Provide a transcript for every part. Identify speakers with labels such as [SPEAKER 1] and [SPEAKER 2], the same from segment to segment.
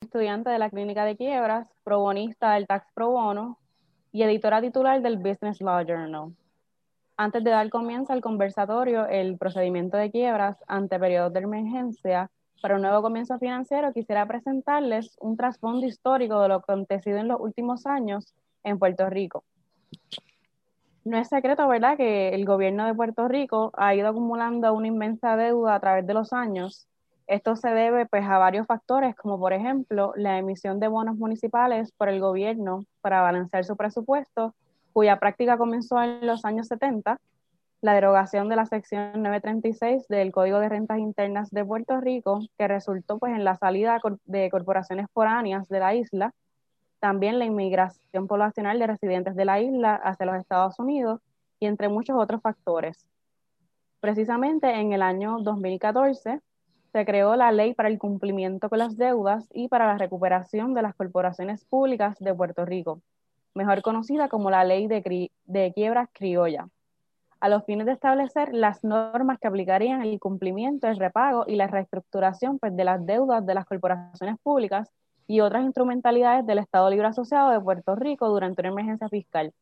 [SPEAKER 1] estudiante de la Clínica de Quiebras, probonista del Tax Pro Bono y editora titular del Business Law Journal. Antes de dar comienzo al conversatorio, el procedimiento de quiebras ante periodos de emergencia para un nuevo comienzo financiero, quisiera presentarles un trasfondo histórico de lo acontecido en los últimos años en Puerto Rico. No es secreto, ¿verdad?, que el gobierno de Puerto Rico ha ido acumulando una inmensa deuda a través de los años. Esto se debe pues, a varios factores, como por ejemplo la emisión de bonos municipales por el gobierno para balancear su presupuesto, cuya práctica comenzó en los años 70, la derogación de la sección 936 del Código de Rentas Internas de Puerto Rico, que resultó pues, en la salida de corporaciones foráneas de la isla, también la inmigración poblacional de residentes de la isla hacia los Estados Unidos y entre muchos otros factores. Precisamente en el año 2014 se creó la Ley para el Cumplimiento con las Deudas y para la Recuperación de las Corporaciones Públicas de Puerto Rico, mejor conocida como la Ley de, Quiebras Criolla, a los fines de establecer las normas que aplicarían el cumplimiento, el repago y la reestructuración pues, de las deudas de las corporaciones públicas y otras instrumentalidades del Estado Libre Asociado de Puerto Rico durante una emergencia fiscal.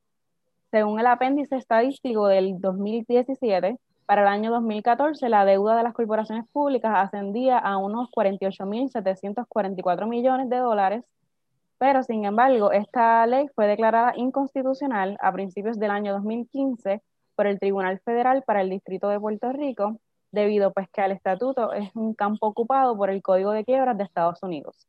[SPEAKER 1] Según el apéndice estadístico del 2017, para el año 2014 la deuda de las corporaciones públicas ascendía a unos 48.744 millones de dólares, pero sin embargo esta ley fue declarada inconstitucional a principios del año 2015 por el Tribunal Federal para el Distrito de Puerto Rico, debido pues que el estatuto es un campo ocupado por el Código de Quiebras de Estados Unidos.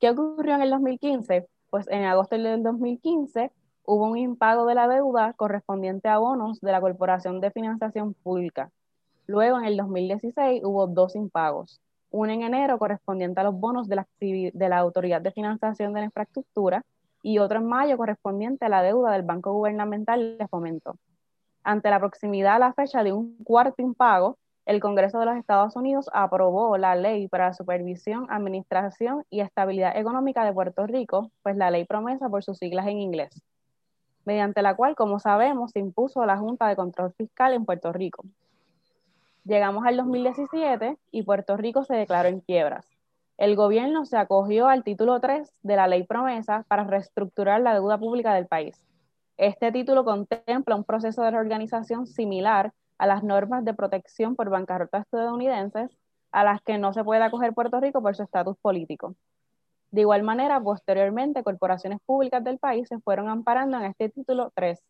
[SPEAKER 1] ¿Qué ocurrió en el 2015? Pues en agosto del 2015 hubo un impago de la deuda correspondiente a bonos de la Corporación de Financiación Pública. Luego, en el 2016, hubo dos impagos. Uno en enero correspondiente a los bonos de la, Autoridad de Financiación de la Infraestructura y otro en mayo correspondiente a la deuda del Banco Gubernamental de Fomento. Ante la proximidad a la fecha de un cuarto impago, el Congreso de los Estados Unidos aprobó la Ley para Supervisión, Administración y Estabilidad Económica de Puerto Rico, pues la ley promesa por sus siglas en inglés, mediante la cual, como sabemos, se impuso la Junta de Control Fiscal en Puerto Rico. Llegamos al 2017 y Puerto Rico se declaró en quiebras. El gobierno se acogió al título 3 de la ley promesa para reestructurar la deuda pública del país. Este título contempla un proceso de reorganización similar a las normas de protección por bancarrota estadounidenses, a las que no se puede acoger Puerto Rico por su estatus político. De igual manera, posteriormente, corporaciones públicas del país se fueron amparando en este título 3.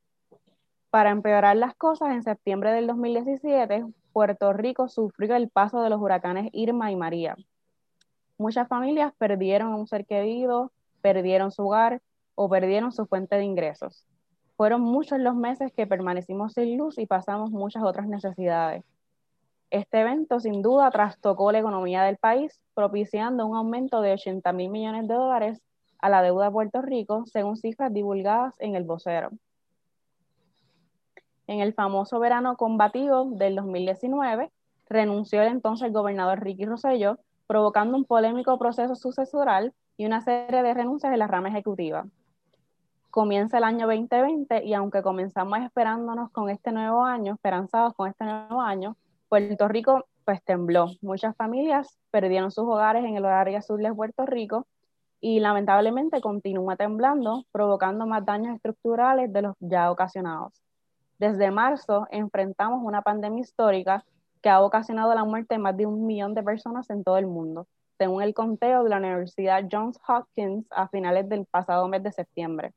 [SPEAKER 1] Para empeorar las cosas, en septiembre del 2017, Puerto Rico sufrió el paso de los huracanes Irma y María. Muchas familias perdieron a un ser querido, perdieron su hogar o perdieron su fuente de ingresos. Fueron muchos los meses que permanecimos sin luz y pasamos muchas otras necesidades. Este evento sin duda trastocó la economía del país, propiciando un aumento de 80 mil millones de dólares a la deuda de Puerto Rico, según cifras divulgadas en el vocero. En el famoso verano combativo del 2019, renunció el entonces gobernador Ricky Rosselló, provocando un polémico proceso sucesoral y una serie de renuncias en la rama ejecutiva comienza el año 2020 y aunque comenzamos esperándonos con este nuevo año, esperanzados con este nuevo año, Puerto Rico pues tembló. Muchas familias perdieron sus hogares en el área sur de Puerto Rico y lamentablemente continúa temblando, provocando más daños estructurales de los ya ocasionados. Desde marzo enfrentamos una pandemia histórica que ha ocasionado la muerte de más de un millón de personas en todo el mundo, según el conteo de la Universidad Johns Hopkins a finales del pasado mes de septiembre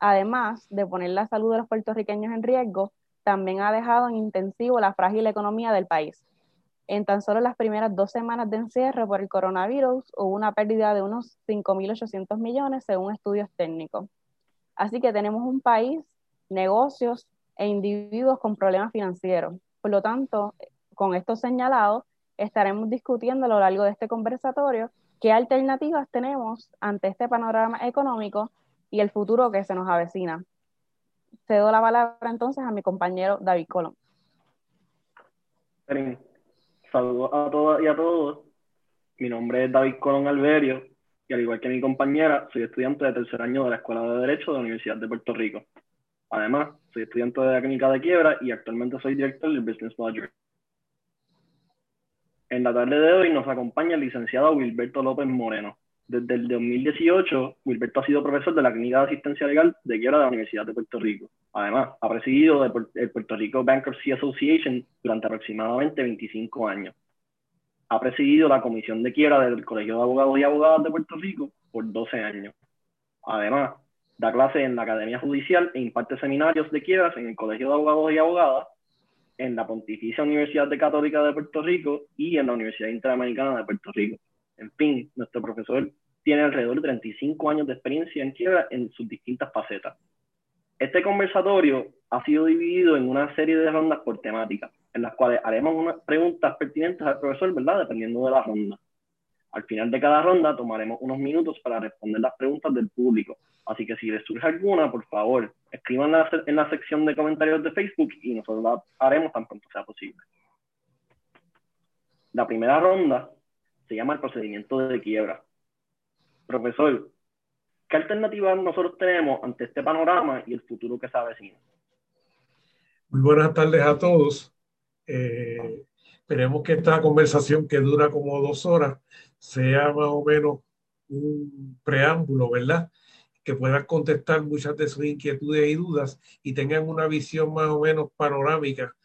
[SPEAKER 1] además de poner la salud de los puertorriqueños en riesgo, también ha dejado en intensivo la frágil economía del país. En tan solo las primeras dos semanas de encierro por el coronavirus hubo una pérdida de unos 5.800 millones según estudios técnicos. Así que tenemos un país, negocios e individuos con problemas financieros. Por lo tanto, con esto señalado, estaremos discutiendo a lo largo de este conversatorio qué alternativas tenemos ante este panorama económico y el futuro que se nos avecina. Cedo la palabra entonces a mi compañero David Colón.
[SPEAKER 2] Saludos a todas y a todos. Mi nombre es David Colón Alberio y al igual que mi compañera, soy estudiante de tercer año de la Escuela de Derecho de la Universidad de Puerto Rico. Además, soy estudiante de la de Quiebra y actualmente soy director del Business Manager. En la tarde de hoy nos acompaña el licenciado Wilberto López Moreno, Desde el 2018, Wilberto ha sido profesor de la Clínica de Asistencia Legal de Quiebra de la Universidad de Puerto Rico. Además, ha presidido el Puerto Rico Bankruptcy Association durante aproximadamente 25 años. Ha presidido la Comisión de Quiebra del Colegio de Abogados y Abogadas de Puerto Rico por 12 años. Además, da clases en la Academia Judicial e imparte seminarios de quiebras en el Colegio de Abogados y Abogadas, en la Pontificia Universidad Católica de Puerto Rico y en la Universidad Interamericana de Puerto Rico. En fin, nuestro profesor tiene alrededor de 35 años de experiencia en quiebra en sus distintas facetas. Este conversatorio ha sido dividido en una serie de rondas por temática, en las cuales haremos unas preguntas pertinentes al profesor, ¿verdad? Dependiendo de la ronda. Al final de cada ronda tomaremos unos minutos para responder las preguntas del público. Así que si les surge alguna, por favor, escriban en la sección de comentarios de Facebook y nosotros la haremos tan pronto sea posible. La primera ronda se llama el procedimiento de quiebra. Profesor, ¿qué alternativas nosotros tenemos ante este panorama y el futuro que se avecina?
[SPEAKER 3] Muy buenas tardes a todos. Eh, esperemos que esta conversación que dura como dos horas sea más o menos un preámbulo, ¿verdad? Que puedan contestar muchas de sus inquietudes y dudas y tengan una visión más o menos panorámica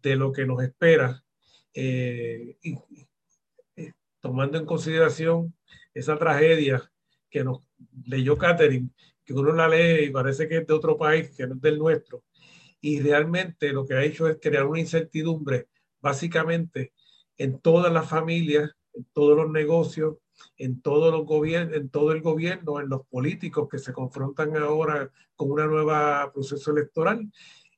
[SPEAKER 3] de lo que nos espera. Eh, tomando en consideración esa tragedia que nos leyó Catherine, que uno la lee y parece que es de otro país, que no es del nuestro, y realmente lo que ha hecho es crear una incertidumbre básicamente en todas las familias, en todos los negocios, en todos los gobiernos, en todo el gobierno, en los políticos que se confrontan ahora con un nuevo proceso electoral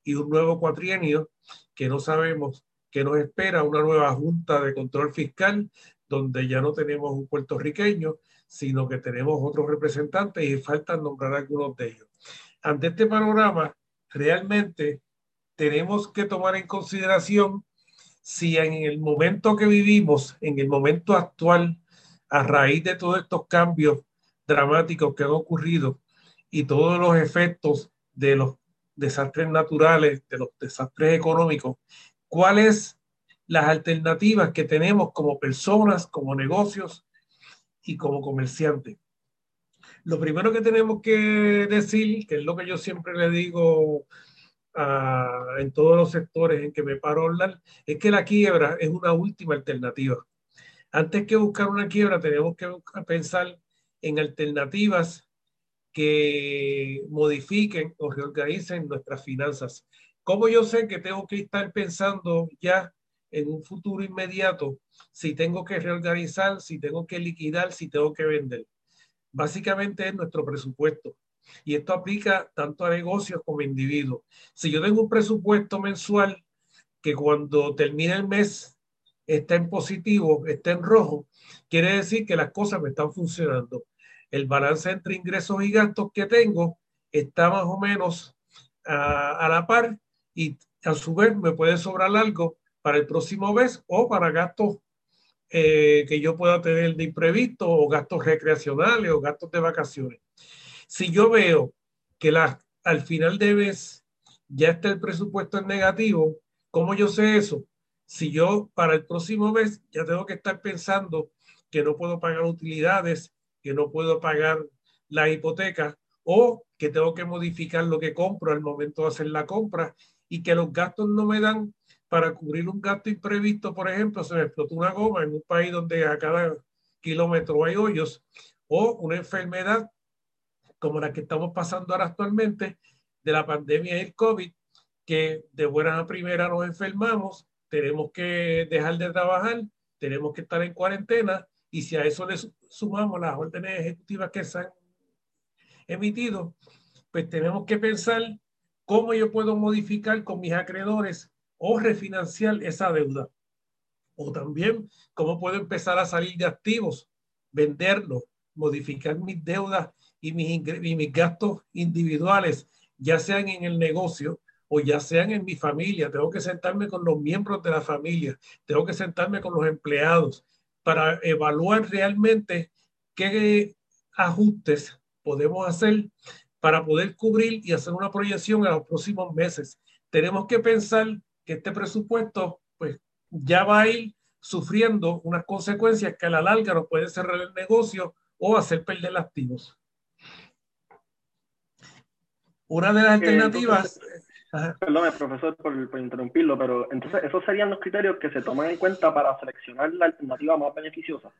[SPEAKER 3] y un nuevo cuatrienio que no sabemos qué nos espera, una nueva junta de control fiscal donde ya no tenemos un puertorriqueño, sino que tenemos otros representantes y falta nombrar algunos de ellos. Ante este panorama, realmente tenemos que tomar en consideración si en el momento que vivimos, en el momento actual, a raíz de todos estos cambios dramáticos que han ocurrido y todos los efectos de los desastres naturales, de los desastres económicos, cuáles las alternativas que tenemos como personas, como negocios y como comerciantes. Lo primero que tenemos que decir, que es lo que yo siempre le digo en todos los sectores en que me paro a hablar, es que la quiebra es una última alternativa. Antes que buscar una quiebra, tenemos que pensar en alternativas que modifiquen o reorganicen nuestras finanzas. ¿Cómo yo sé que tengo que estar pensando ya en un futuro inmediato si tengo que reorganizar, si tengo que liquidar, si tengo que vender. Básicamente es nuestro presupuesto. Y esto aplica tanto a negocios como a individuos. Si yo tengo un presupuesto mensual que cuando termine el mes está en positivo, está en rojo, quiere decir que las cosas me están funcionando. El balance entre ingresos y gastos que tengo está más o menos a, a la par y a su vez me puede sobrar algo para el próximo mes o para gastos eh, que yo pueda tener de imprevisto o gastos recreacionales o gastos de vacaciones. Si yo veo que la, al final de mes ya está el presupuesto en negativo, ¿cómo yo sé eso? Si yo para el próximo mes ya tengo que estar pensando que no puedo pagar utilidades, que no puedo pagar la hipoteca o que tengo que modificar lo que compro al momento de hacer la compra y que los gastos no me dan para cubrir un gasto imprevisto, por ejemplo, se me explotó una goma en un país donde a cada kilómetro hay hoyos, o una enfermedad como la que estamos pasando ahora actualmente de la pandemia del COVID, que de buena a primera nos enfermamos, tenemos que dejar de trabajar, tenemos que estar en cuarentena, y si a eso le sumamos las órdenes ejecutivas que se han emitido, pues tenemos que pensar cómo yo puedo modificar con mis acreedores o refinanciar esa deuda. O también cómo puedo empezar a salir de activos, venderlos, modificar mis deudas y mis, y mis gastos individuales, ya sean en el negocio o ya sean en mi familia. Tengo que sentarme con los miembros de la familia, tengo que sentarme con los empleados para evaluar realmente qué ajustes podemos hacer para poder cubrir y hacer una proyección a los próximos meses. Tenemos que pensar que este presupuesto pues ya va a ir sufriendo unas consecuencias que a la larga nos puede cerrar el negocio o hacer perder activos. Una de las alternativas...
[SPEAKER 2] Perdón, profesor, por, interrumpirlo, pero entonces esos serían los criterios que se toman en cuenta para seleccionar la alternativa más beneficiosa.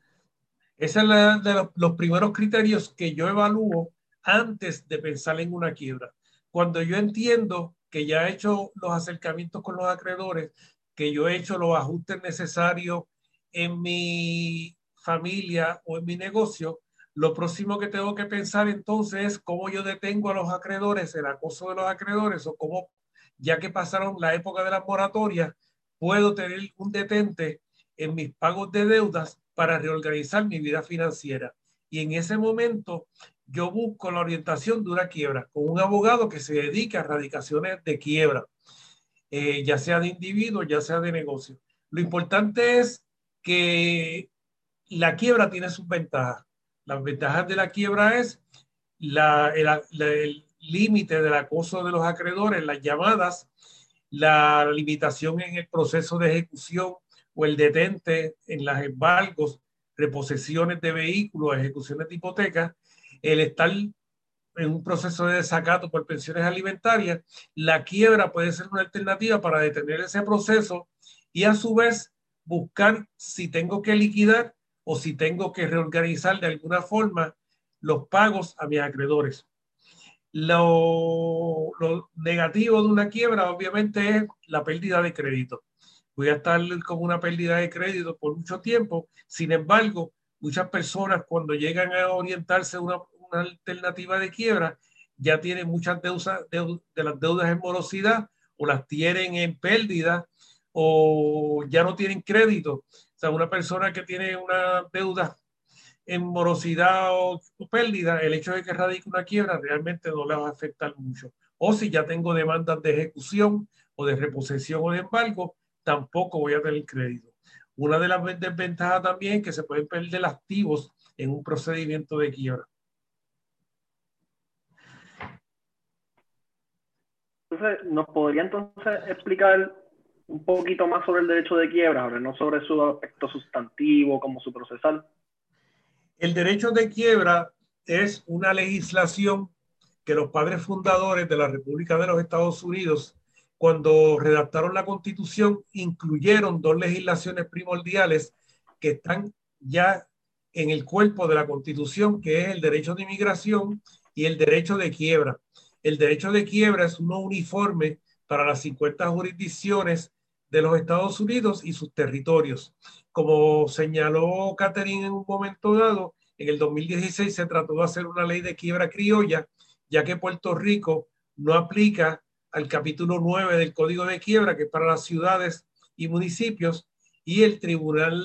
[SPEAKER 3] Ese es la, de los, primeros criterios que yo evalúo antes de pensar en una quiebra. Cuando yo entiendo que ya he hecho los acercamientos con los acreedores, que yo he hecho los ajustes necesarios en mi familia o en mi negocio, lo próximo que tengo que pensar entonces es cómo yo detengo a los acreedores, el acoso de los acreedores o cómo, ya que pasaron la época de las moratorias, puedo tener un detente en mis pagos de deudas para reorganizar mi vida financiera. Y en ese momento yo busco la orientación de una quiebra con un abogado que se dedique a radicaciones de quiebra, eh, ya sea de individuo, ya sea de negocio. Lo importante es que la quiebra tiene sus ventajas. Las ventajas de la quiebra es la, el límite del acoso de los acreedores, las llamadas, la limitación en el proceso de ejecución o el detente en las embargos, reposesiones de vehículos, ejecuciones de hipotecas, el estar en un proceso de desacato por pensiones alimentarias, la quiebra puede ser una alternativa para detener ese proceso y a su vez buscar si tengo que liquidar o si tengo que reorganizar de alguna forma los pagos a mis acreedores. Lo, negativo de una quiebra obviamente es la pérdida de crédito. Voy a estar con una pérdida de crédito por mucho tiempo. Sin embargo, muchas personas cuando llegan a orientarse a una, alternativa de quiebra ya tienen muchas deudas de, de las deudas en morosidad o las tienen en pérdida o ya no tienen crédito o sea, una persona que tiene una deuda en morosidad o, pérdida, el hecho de que radique una quiebra realmente no le va a afectar mucho. O si ya tengo demandas de ejecución o de reposición o de embargo, tampoco voy a tener crédito. Una de las desventajas también es que se pueden perder activos en un procedimiento de quiebra.
[SPEAKER 2] Entonces, ¿nos podría entonces explicar un poquito más sobre el derecho de quiebra, ahora no sobre su aspecto sustantivo como su procesal.
[SPEAKER 3] El derecho de quiebra es una legislación que los padres fundadores de la República de los Estados Unidos, cuando redactaron la Constitución, incluyeron dos legislaciones primordiales que están ya en el cuerpo de la Constitución, que es el derecho de inmigración y el derecho de quiebra. El derecho de quiebra es uno uniforme para las 50 jurisdicciones de los Estados Unidos y sus territorios. Como señaló Catherine en un momento dado, en el 2016 se trató de hacer una ley de quiebra criolla, ya que Puerto Rico no aplica al capítulo 9 del Código de Quiebra, que es para las ciudades y municipios, y el Tribunal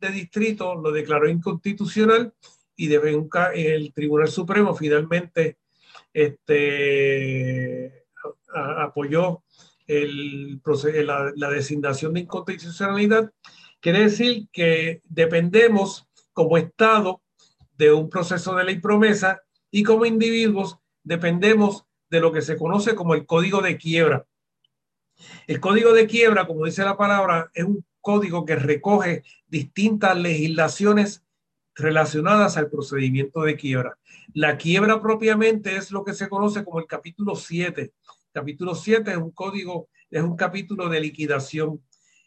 [SPEAKER 3] de Distrito lo declaró inconstitucional y el Tribunal Supremo finalmente este, apoyó el, la, la designación de inconstitucionalidad, quiere decir que dependemos como Estado de un proceso de ley promesa y como individuos dependemos de lo que se conoce como el código de quiebra. El código de quiebra, como dice la palabra, es un código que recoge distintas legislaciones relacionadas al procedimiento de quiebra. La quiebra propiamente es lo que se conoce como el capítulo 7 Capítulo 7 es un código, es un capítulo de liquidación.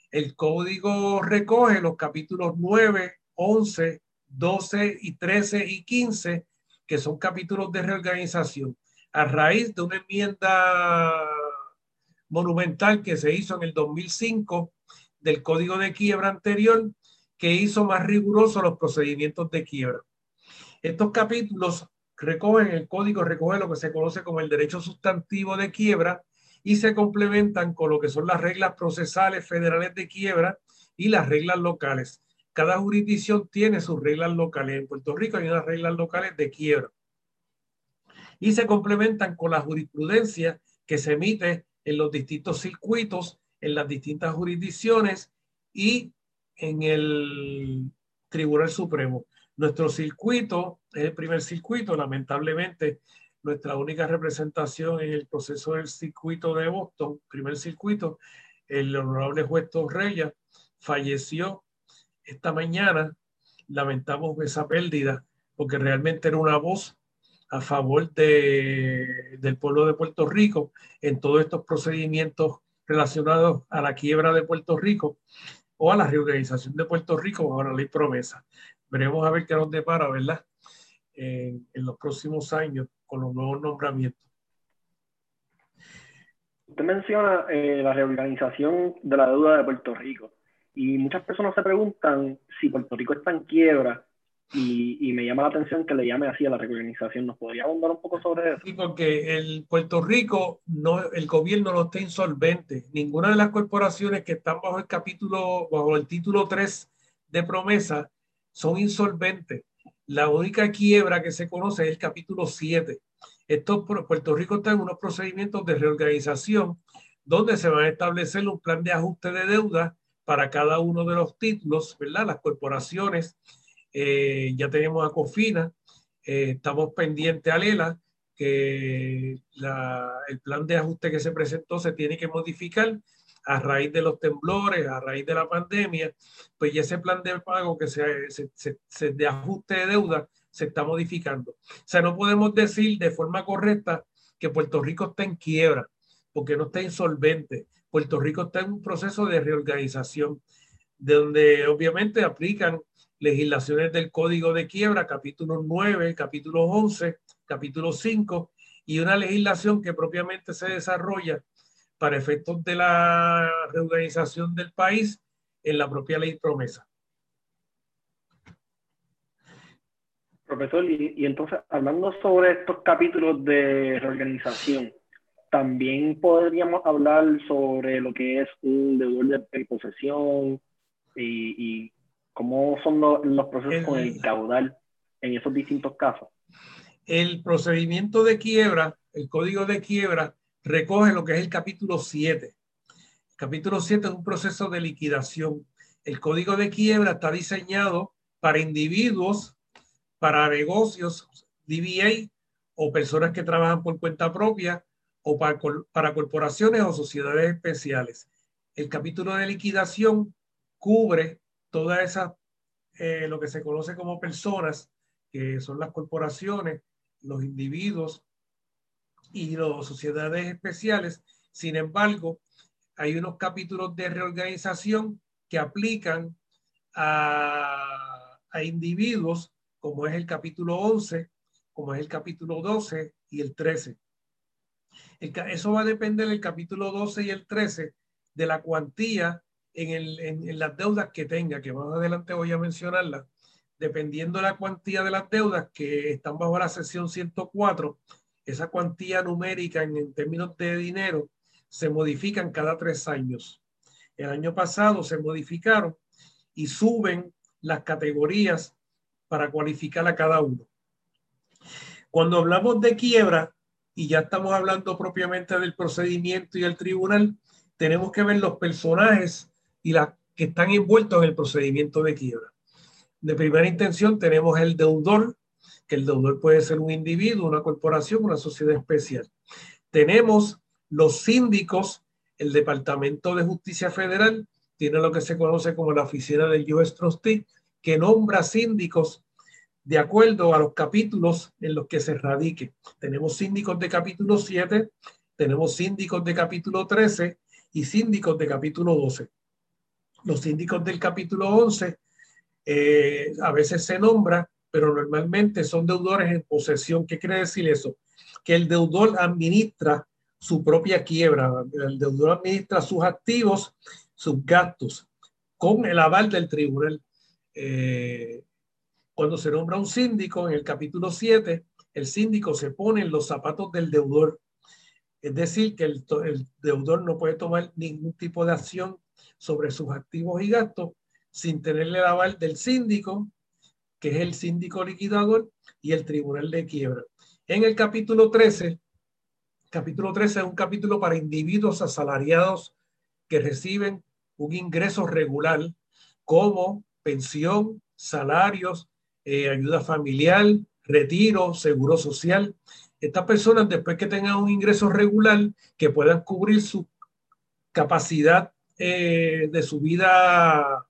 [SPEAKER 3] El código recoge los capítulos 9, 11, 12 y 13 y 15, que son capítulos de reorganización. A raíz de una enmienda monumental que se hizo en el 2005 del código de quiebra anterior, que hizo más rigurosos los procedimientos de quiebra. Estos capítulos recogen el código, recoge lo que se conoce como el derecho sustantivo de quiebra y se complementan con lo que son las reglas procesales federales de quiebra y las reglas locales. Cada jurisdicción tiene sus reglas locales. En Puerto Rico hay unas reglas locales de quiebra. Y se complementan con la jurisprudencia que se emite en los distintos circuitos, en las distintas jurisdicciones y en el Tribunal Supremo. Nuestro circuito es el primer circuito, lamentablemente nuestra única representación en el proceso del circuito de Boston, primer circuito, el honorable juez Torreya falleció esta mañana. Lamentamos esa pérdida porque realmente era una voz a favor de, del pueblo de Puerto Rico en todos estos procedimientos relacionados a la quiebra de Puerto Rico o a la reorganización de Puerto Rico bajo la ley promesa. Veremos a ver qué nos depara, ¿verdad? En, los próximos años con los nuevos nombramientos.
[SPEAKER 2] Usted menciona eh, la reorganización de la deuda de Puerto Rico y muchas personas se preguntan si Puerto Rico está en quiebra y, me llama la atención que le llame así a la reorganización. ¿Nos podría abundar un poco sobre eso?
[SPEAKER 3] Sí, porque el Puerto Rico, no, el gobierno no está insolvente. Ninguna de las corporaciones que están bajo el capítulo, bajo el título 3 de promesa, son insolventes. La única quiebra que se conoce es el capítulo 7. Esto, Puerto Rico está en unos procedimientos de reorganización donde se va a establecer un plan de ajuste de deuda para cada uno de los títulos, ¿verdad? Las corporaciones eh, ya tenemos a Cofina, eh, estamos pendientes a Lela, que el plan de ajuste que se presentó se tiene que modificar a raíz de los temblores, a raíz de la pandemia, pues ya ese plan de pago que se, se, de ajuste de deuda se está modificando. O sea, no podemos decir de forma correcta que Puerto Rico está en quiebra, porque no está insolvente. Puerto Rico está en un proceso de reorganización, de donde obviamente aplican legislaciones del Código de Quiebra, capítulo 9, capítulo 11, capítulo 5, y una legislación que propiamente se desarrolla para efectos de la reorganización del país en la propia ley promesa.
[SPEAKER 2] Profesor, y, entonces, hablando sobre estos capítulos de reorganización, también podríamos hablar sobre lo que es un deudor de posesión y, y ¿Cómo son los, procesos con el caudal en esos distintos casos?
[SPEAKER 3] El procedimiento de quiebra, el código de quiebra, recoge lo que es el capítulo 7. El capítulo 7 es un proceso de liquidación. El código de quiebra está diseñado para individuos, para negocios, DBA o personas que trabajan por cuenta propia o para, para corporaciones o sociedades especiales. El capítulo de liquidación cubre todas esas, eh, lo que se conoce como personas, que son las corporaciones, los individuos y las sociedades especiales. Sin embargo, hay unos capítulos de reorganización que aplican a, a individuos, como es el capítulo 11, como es el capítulo 12 y el 13. eso va a depender del capítulo 12 y el 13 de la cuantía en, las deudas que tenga, que más adelante voy a mencionarlas, dependiendo de la cuantía de las deudas que están bajo la sección 104, esa cuantía numérica en, términos de dinero se modifican cada tres años. El año pasado se modificaron y suben las categorías para cualificar a cada uno. Cuando hablamos de quiebra, y ya estamos hablando propiamente del procedimiento y el tribunal, tenemos que ver los personajes y las que están envueltos en el procedimiento de quiebra. De primera intención tenemos el deudor, que el deudor puede ser un individuo, una corporación, una sociedad especial. Tenemos los síndicos, el Departamento de Justicia Federal tiene lo que se conoce como la oficina del US Trustee, que nombra síndicos de acuerdo a los capítulos en los que se radique. Tenemos síndicos de capítulo 7, tenemos síndicos de capítulo 13 y síndicos de capítulo 12 los síndicos del capítulo 11 eh, a veces se nombra, pero normalmente son deudores en posesión. ¿Qué quiere decir eso? Que el deudor administra su propia quiebra, el deudor administra sus activos, sus gastos, con el aval del tribunal. Eh, cuando se nombra un síndico en el capítulo 7, el síndico se pone en los zapatos del deudor. Es decir, que el deudor no puede tomar ningún tipo de acción sobre sus activos y gastos sin tenerle el aval del síndico, que es el síndico liquidador, y el tribunal de quiebra. En el capítulo 13, capítulo 13 es un capítulo para individuos asalariados que reciben un ingreso regular como pensión, salarios, eh, ayuda familiar, retiro, seguro social. Estas personas, después que tengan un ingreso regular, que puedan cubrir su capacidad eh, de su vida,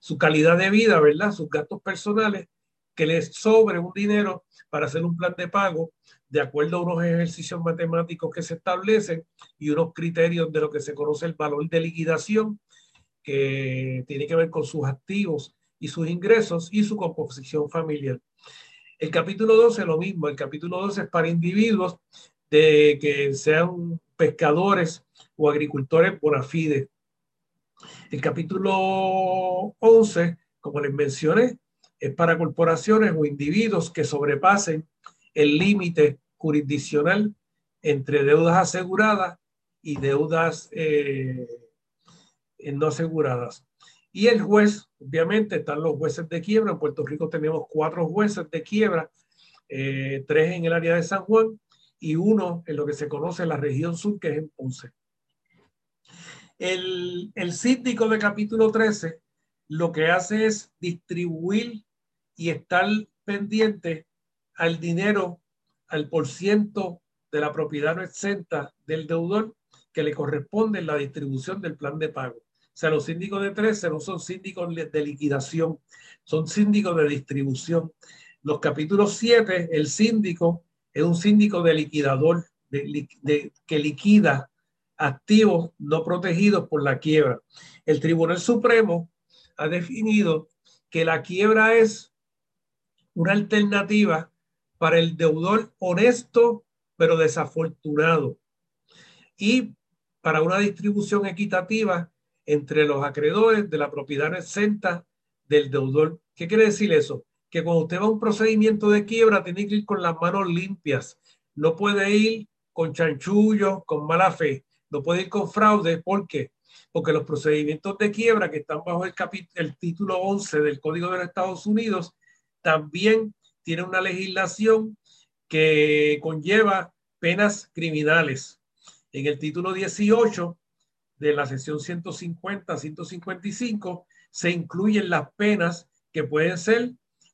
[SPEAKER 3] su calidad de vida, ¿verdad? Sus gastos personales, que les sobre un dinero para hacer un plan de pago de acuerdo a unos ejercicios matemáticos que se establecen y unos criterios de lo que se conoce el valor de liquidación, que tiene que ver con sus activos y sus ingresos y su composición familiar. El capítulo 12 lo mismo, el capítulo 12 es para individuos de que sean pescadores o agricultores por fide. El capítulo 11, como les mencioné, es para corporaciones o individuos que sobrepasen el límite jurisdiccional entre deudas aseguradas y deudas eh, no aseguradas. Y el juez, obviamente, están los jueces de quiebra. En Puerto Rico tenemos cuatro jueces de quiebra, eh, tres en el área de San Juan y uno en lo que se conoce la región sur, que es en Ponce. El, el síndico de capítulo 13 lo que hace es distribuir y estar pendiente al dinero, al por ciento de la propiedad no exenta del deudor que le corresponde en la distribución del plan de pago. O sea, los síndicos de 13 no son síndicos de liquidación, son síndicos de distribución. Los capítulos 7, el síndico es un síndico de liquidador, de, que liquida activos no protegidos por la quiebra. El Tribunal Supremo ha definido que la quiebra es una alternativa para el deudor honesto pero desafortunado y para una distribución equitativa entre los acreedores de la propiedad exenta del deudor. ¿Qué quiere decir eso? Que cuando usted va a un procedimiento de quiebra, tiene que ir con las manos limpias. No puede ir con chanchullo, con mala fe. No puede ir con fraude. ¿Por qué? Porque los procedimientos de quiebra que están bajo el, el título 11 del Código de los Estados Unidos también tienen una legislación que conlleva penas criminales. En el título 18 de la sesión 150 155 se incluyen las penas que pueden ser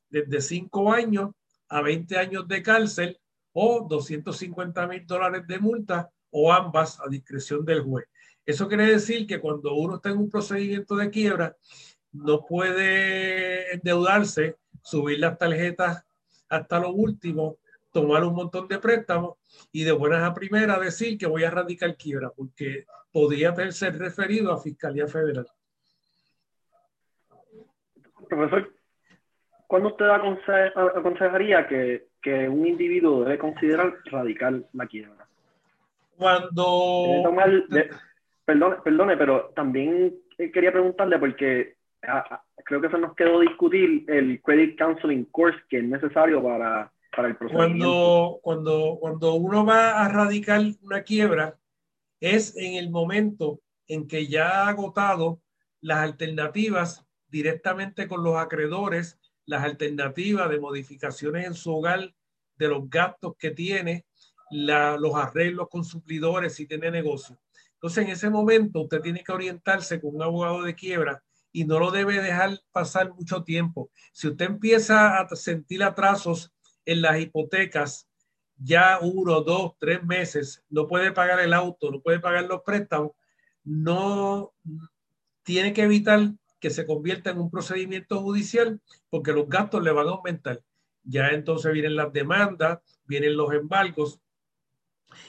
[SPEAKER 3] desde 5 años a 20 años de cárcel o 250 mil dólares de multa o ambas a discreción del juez. Eso quiere decir que cuando uno está en un procedimiento de quiebra, no puede endeudarse, subir las tarjetas hasta lo último, tomar un montón de préstamos y de buenas a primeras decir que voy a radicar quiebra, porque podría ser referido a Fiscalía Federal.
[SPEAKER 2] Profesor, ¿cuándo usted aconsejaría que, que un individuo debe considerar radical la quiebra?
[SPEAKER 3] Cuando...
[SPEAKER 2] perdone, perdone, pero también quería preguntarle porque ah, ah, creo que se nos quedó discutir el Credit Counseling Course que es necesario para, para el procedimiento.
[SPEAKER 3] Cuando, cuando, cuando uno va a radicar una quiebra, es en el momento en que ya ha agotado las alternativas directamente con los acreedores, las alternativas de modificaciones en su hogar, de los gastos que tiene, los arreglos con suplidores si tiene negocio. Entonces, en ese momento, usted tiene que orientarse con un abogado de quiebra y no lo debe dejar pasar mucho tiempo. Si usted empieza a sentir atrasos en las hipotecas, ya uno, dos, tres meses, no puede pagar el auto, no puede pagar los préstamos, no tiene que evitar que se convierta en un procedimiento judicial porque los gastos le van a aumentar. Ya entonces vienen las demandas, vienen los embargos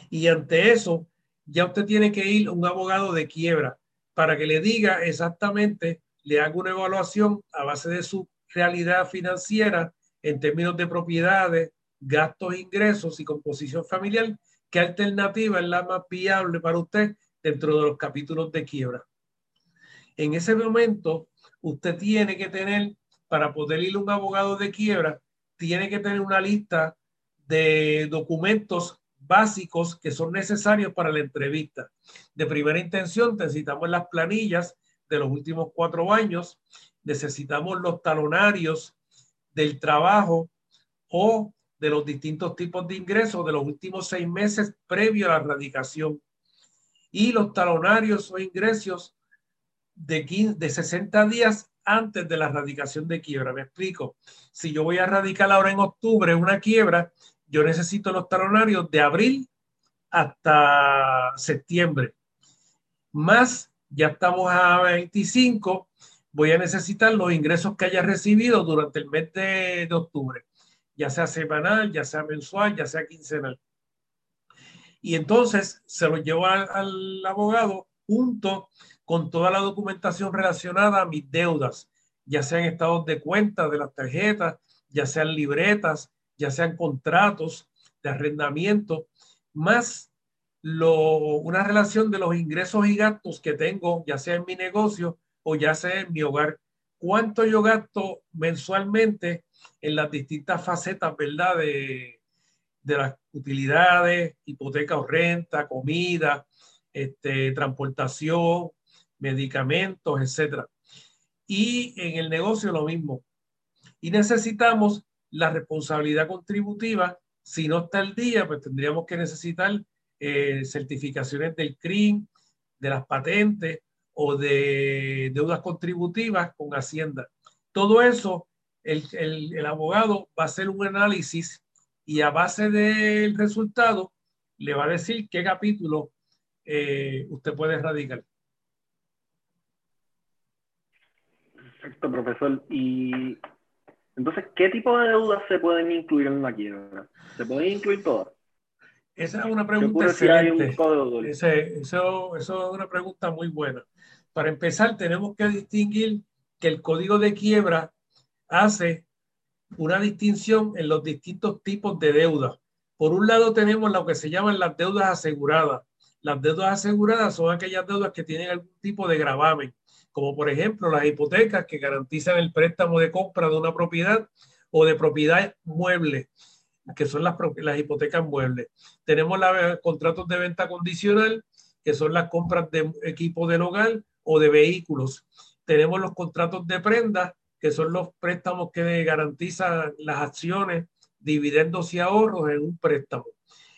[SPEAKER 3] y ante eso ya usted tiene que ir a un abogado de quiebra para que le diga exactamente, le haga una evaluación a base de su realidad financiera en términos de propiedades, gastos, ingresos y composición familiar, ¿qué alternativa es la más viable para usted dentro de los capítulos de quiebra? En ese momento, usted tiene que tener, para poder ir a un abogado de quiebra, tiene que tener una lista de documentos básicos que son necesarios para la entrevista. De primera intención, necesitamos las planillas de los últimos cuatro años, necesitamos los talonarios del trabajo o de los distintos tipos de ingresos de los últimos seis meses previo a la radicación y los talonarios o ingresos de, 15, de 60 días antes de la radicación de quiebra. Me explico. Si yo voy a radicar ahora en octubre una quiebra, yo necesito los talonarios de abril hasta septiembre. Más, ya estamos a 25, voy a necesitar los ingresos que haya recibido durante el mes de, octubre, ya sea semanal, ya sea mensual, ya sea quincenal. Y entonces se lo llevo al, abogado junto con toda la documentación relacionada a mis deudas, ya sean estados de cuenta de las tarjetas, ya sean libretas, ya sean contratos de arrendamiento, más lo, una relación de los ingresos y gastos que tengo, ya sea en mi negocio o ya sea en mi hogar. ¿Cuánto yo gasto mensualmente en las distintas facetas, verdad? De, de las utilidades, hipoteca o renta, comida, este, transportación, medicamentos, etcétera. Y en el negocio lo mismo. Y necesitamos la responsabilidad contributiva. Si no está el día, pues tendríamos que necesitar eh, certificaciones del CRIM, de las patentes o de deudas contributivas con Hacienda. Todo eso, el, el, abogado va a hacer un análisis y a base del resultado le va a decir qué capítulo eh, usted puede erradicar.
[SPEAKER 2] Perfecto, profesor. Y entonces, ¿qué tipo de deudas se pueden incluir en la quiebra? ¿Se pueden incluir todas?
[SPEAKER 3] Esa es una pregunta excelente. eso, es una pregunta muy buena. Para empezar, tenemos que distinguir que el código de quiebra hace una distinción en los distintos tipos de deudas. Por un lado tenemos lo que se llaman las deudas aseguradas. Las deudas aseguradas son aquellas deudas que tienen algún tipo de gravamen, como por ejemplo las hipotecas que garantizan el préstamo de compra de una propiedad o de propiedad mueble, que son las, las hipotecas muebles. Tenemos los contratos de venta condicional, que son las compras de equipo del hogar o de vehículos. Tenemos los contratos de prenda, que son los préstamos que garantizan las acciones, dividendos y ahorros en un préstamo.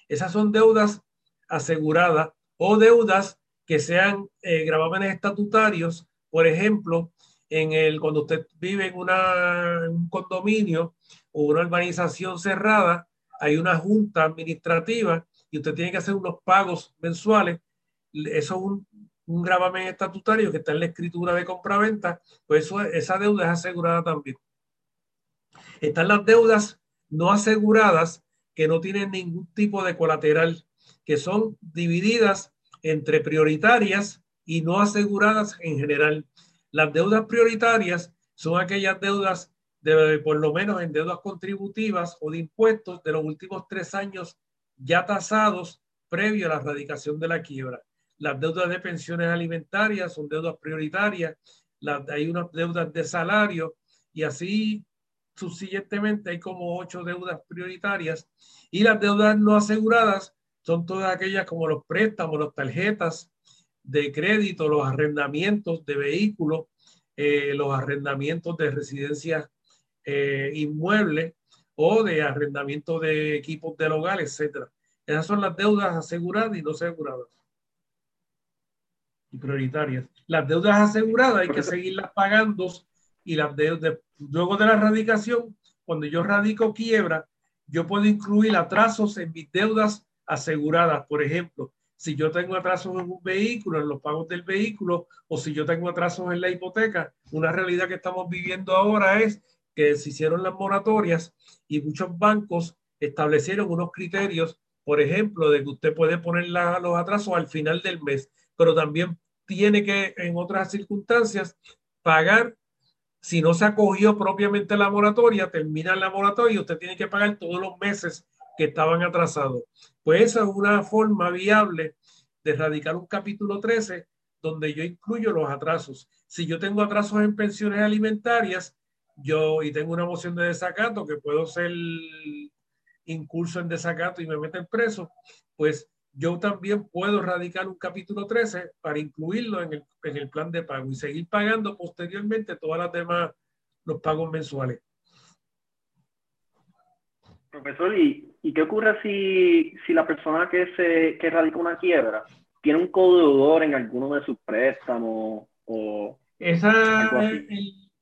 [SPEAKER 3] Esas son deudas aseguradas o deudas que sean eh, gravámenes estatutarios, por ejemplo, en el, cuando usted vive en, una, un condominio o una urbanización cerrada, hay una junta administrativa y usted tiene que hacer unos pagos mensuales. Eso es un, un gravamen estatutario que está en la escritura de compraventa, pues eso, esa deuda es asegurada también. Están las deudas no aseguradas que no tienen ningún tipo de colateral, que son divididas entre prioritarias y no aseguradas en general. Las deudas prioritarias son aquellas deudas de, por lo menos en deudas contributivas o de impuestos de los últimos tres años ya tasados previo a la erradicación de la quiebra. Las deudas de pensiones alimentarias son deudas prioritarias, hay unas deudas de salario y así subsiguientemente hay como ocho deudas prioritarias y las deudas no aseguradas son todas aquellas como los préstamos, las tarjetas de crédito, los arrendamientos de vehículos, eh, los arrendamientos de residencias eh, inmuebles o de arrendamiento de equipos del hogar, etcétera. Esas son las deudas aseguradas y no aseguradas y prioritarias. Las deudas aseguradas hay que seguirlas pagando y las deudas, luego de la radicación, cuando yo radico quiebra, yo puedo incluir atrasos en mis deudas aseguradas. Por ejemplo, si yo tengo atrasos en un vehículo, en los pagos del vehículo, o si yo tengo atrasos en la hipoteca, una realidad que estamos viviendo ahora es que se hicieron las moratorias y muchos bancos establecieron unos criterios, por ejemplo, de que usted puede poner los atrasos al final del mes, pero también tiene que, en otras circunstancias, pagar. Si no se acogió propiamente la moratoria, termina la moratoria y usted tiene que pagar todos los meses que estaban atrasados. Pues esa es una forma viable de erradicar un capítulo 13 donde yo incluyo los atrasos. Si yo tengo atrasos en pensiones alimentarias, yo y tengo una moción de desacato que puedo ser incurso en desacato y me meten preso, pues yo también puedo radicar un capítulo 13 para incluirlo en el, en el plan de pago y seguir pagando posteriormente todas las demás, los pagos mensuales.
[SPEAKER 2] Profesor, ¿y, ¿y, qué ocurre si, si la persona que, se, que radica una quiebra tiene un codeudor en alguno de sus préstamos o
[SPEAKER 3] Esa, en,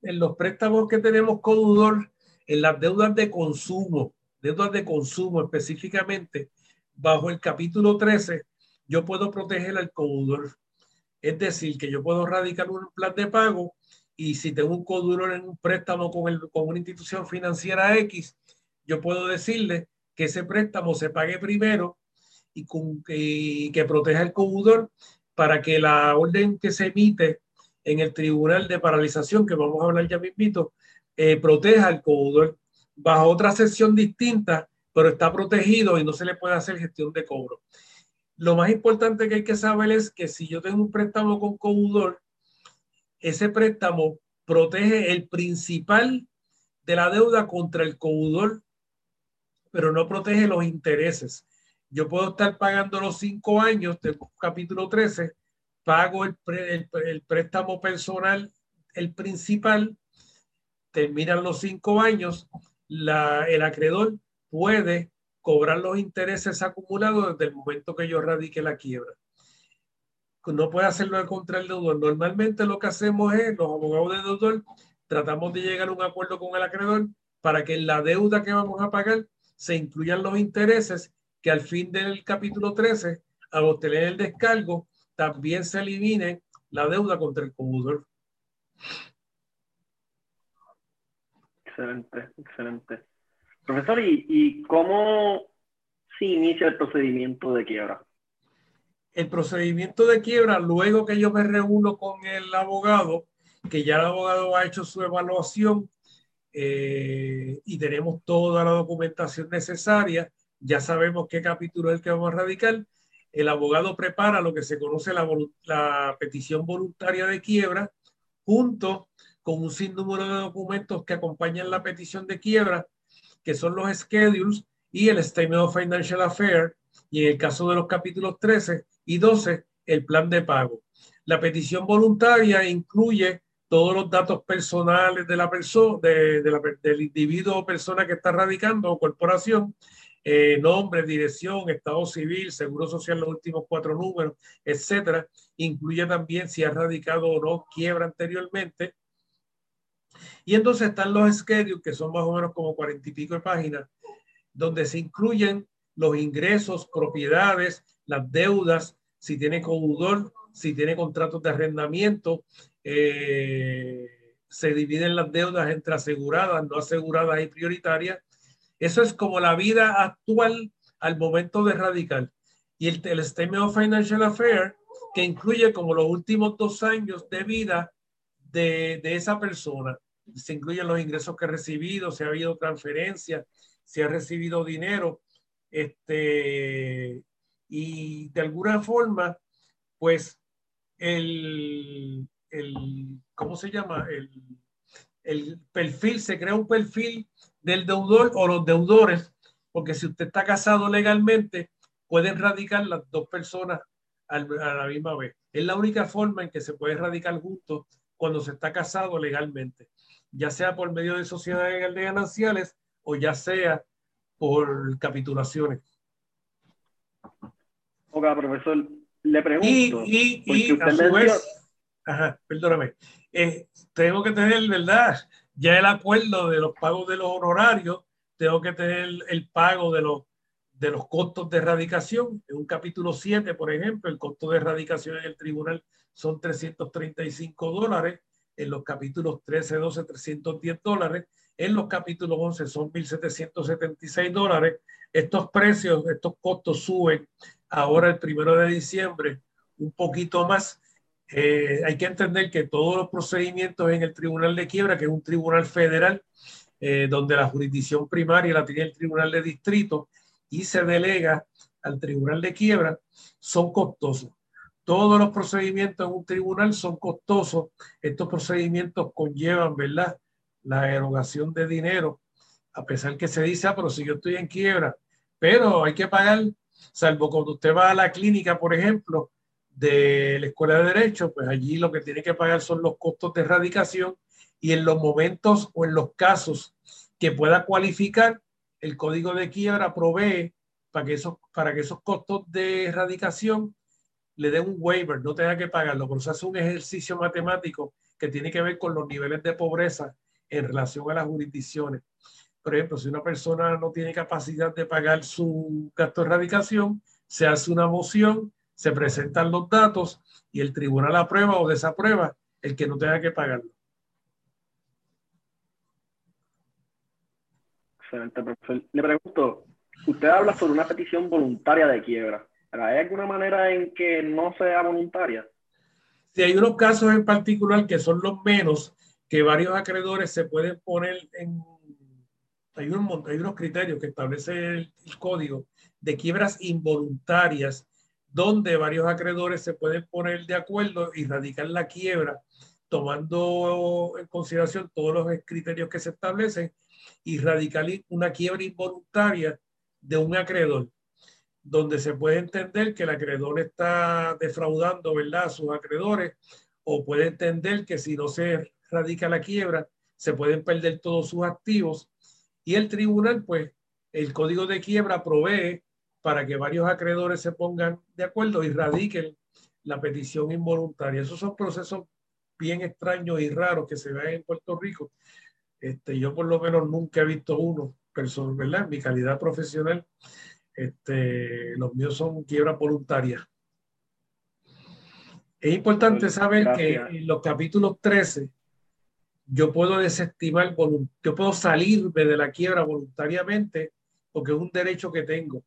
[SPEAKER 3] en, los préstamos que tenemos codeudor, en las deudas de consumo, deudas de consumo específicamente, bajo el capítulo 13, yo puedo proteger al codeudor. Es decir, que yo puedo radicar un plan de pago y si tengo un coduro en un préstamo con, el, con una institución financiera X, yo puedo decirle que ese préstamo se pague primero y, con, que proteja el codudor para que la orden que se emite en el tribunal de paralización, que vamos a hablar ya mismito, eh, proteja al codudor bajo otra sección distinta, pero está protegido y no se le puede hacer gestión de cobro. Lo más importante que hay que saber es que si yo tengo un préstamo con codudor, ese préstamo protege el principal de la deuda contra el codudor, pero no protege los intereses. Yo puedo estar pagando los cinco años del capítulo 13, pago el, el préstamo personal, el principal, terminan los cinco años, la, el acreedor puede cobrar los intereses acumulados desde el momento que yo radique la quiebra. No puede hacerlo contra el deudor. Normalmente lo que hacemos es, los abogados de deudor, tratamos de llegar a un acuerdo con el acreedor para que la deuda que vamos a pagar se incluyan los intereses que al fin del capítulo 13, al obtener el descargo, también se elimine la deuda contra el deudor.
[SPEAKER 2] Excelente, excelente. Profesor, ¿y, cómo se inicia el procedimiento de quiebra?
[SPEAKER 3] El procedimiento de quiebra, luego que yo me reúno con el abogado, que ya el abogado ha hecho su evaluación eh, y tenemos toda la documentación necesaria, ya sabemos qué capítulo es el que vamos a radicar, el abogado prepara lo que se conoce la, petición voluntaria de quiebra junto con un sinnúmero de documentos que acompañan la petición de quiebra que son los schedules y el Statement of Financial Affairs, y en el caso de los capítulos 13 y 12, el plan de pago. La petición voluntaria incluye todos los datos personales de la persona, de, del individuo o persona que está radicando o corporación, eh, nombre, dirección, estado civil, seguro social, los últimos cuatro números, etcétera. Incluye también si ha radicado o no quiebra anteriormente, y entonces están los schedules, que son más o menos como cuarenta y pico de páginas, donde se incluyen los ingresos, propiedades, las deudas, si tiene coudor, si tiene contratos de arrendamiento, eh, se dividen las deudas entre aseguradas, no aseguradas y prioritarias. Eso es como la vida actual al momento de radical. Y el, el Statement of Financial Affairs, que incluye como los últimos dos años de vida de, de esa persona se incluyen los ingresos que ha recibido, si ha habido transferencia, si ha recibido dinero, este, y de alguna forma, pues, el, el ¿cómo se llama? El, el perfil, se crea un perfil del deudor o los deudores, porque si usted está casado legalmente, pueden radicar las dos personas a la misma vez. Es la única forma en que se puede radicar juntos cuando se está casado legalmente ya sea por medio de sociedades de gananciales o ya sea por capitulaciones.
[SPEAKER 2] Ok, profesor, le pregunto.
[SPEAKER 3] Y, y, a su vez, ajá, perdóname, eh, tengo que tener, ¿verdad? Ya el acuerdo de los pagos de los honorarios, tengo que tener el pago de los, de los costos de erradicación. En un capítulo 7, por ejemplo, el costo de erradicación en el tribunal son 335 dólares en los capítulos 13, 12, 310 dólares, en los capítulos 11 son 1.776 dólares. Estos precios, estos costos suben ahora el primero de diciembre un poquito más. Eh, hay que entender que todos los procedimientos en el Tribunal de Quiebra, que es un tribunal federal, eh, donde la jurisdicción primaria la tiene el Tribunal de Distrito y se delega al Tribunal de Quiebra, son costosos. Todos los procedimientos en un tribunal son costosos. Estos procedimientos conllevan, ¿verdad? La erogación de dinero, a pesar que se dice, ah, pero si yo estoy en quiebra, pero hay que pagar, salvo cuando usted va a la clínica, por ejemplo, de la Escuela de Derecho, pues allí lo que tiene que pagar son los costos de erradicación y en los momentos o en los casos que pueda cualificar, el código de quiebra provee para que esos, para que esos costos de erradicación le dé un waiver, no tenga que pagarlo, pero se hace un ejercicio matemático que tiene que ver con los niveles de pobreza en relación a las jurisdicciones. Por ejemplo, si una persona no tiene capacidad de pagar su gasto de erradicación, se hace una moción, se presentan los datos y el tribunal aprueba o desaprueba el que no tenga que pagarlo.
[SPEAKER 2] Excelente, profesor. Le pregunto, usted habla sobre una petición voluntaria de quiebra. ¿Hay alguna manera en que no sea voluntaria?
[SPEAKER 3] Si hay unos casos en particular que son los menos, que varios acreedores se pueden poner en... Hay, un, hay unos criterios que establece el código de quiebras involuntarias donde varios acreedores se pueden poner de acuerdo y radicar la quiebra, tomando en consideración todos los criterios que se establecen y radicar una quiebra involuntaria de un acreedor, donde se puede entender que el acreedor está defraudando ¿verdad? a sus acreedores o puede entender que si no se radica la quiebra, se pueden perder todos sus activos y el tribunal, pues, el código de quiebra provee para que varios acreedores se pongan de acuerdo y radiquen la petición involuntaria. Esos son procesos bien extraños y raros que se ven en Puerto Rico. Este, yo por lo menos nunca he visto uno, personal, ¿verdad? En mi calidad profesional, este, los míos son quiebras voluntarias. Es importante saber que en los capítulos 13 yo puedo desestimar, yo puedo salirme de la quiebra voluntariamente porque es un derecho que tengo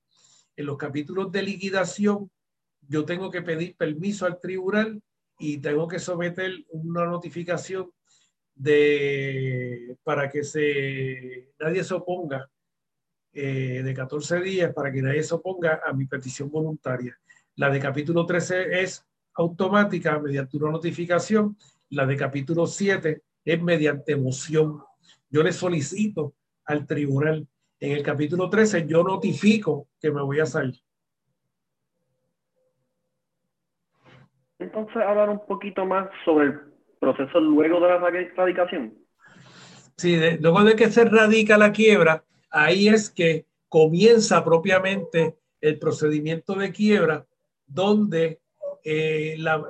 [SPEAKER 3] en los capítulos de liquidación, yo tengo que pedir permiso al tribunal y tengo que someter una notificación de, para que se, nadie se oponga eh, de 14 días para que nadie se oponga a mi petición voluntaria. La de capítulo 13 es automática mediante una notificación. La de capítulo 7 es mediante moción. Yo le solicito al tribunal en el capítulo 13 yo notifico que me voy a salir.
[SPEAKER 2] Entonces, hablar un poquito más sobre el proceso luego de la radicación.
[SPEAKER 3] Sí, luego de que se radica la quiebra, ahí es que comienza propiamente el procedimiento de quiebra, donde eh, la,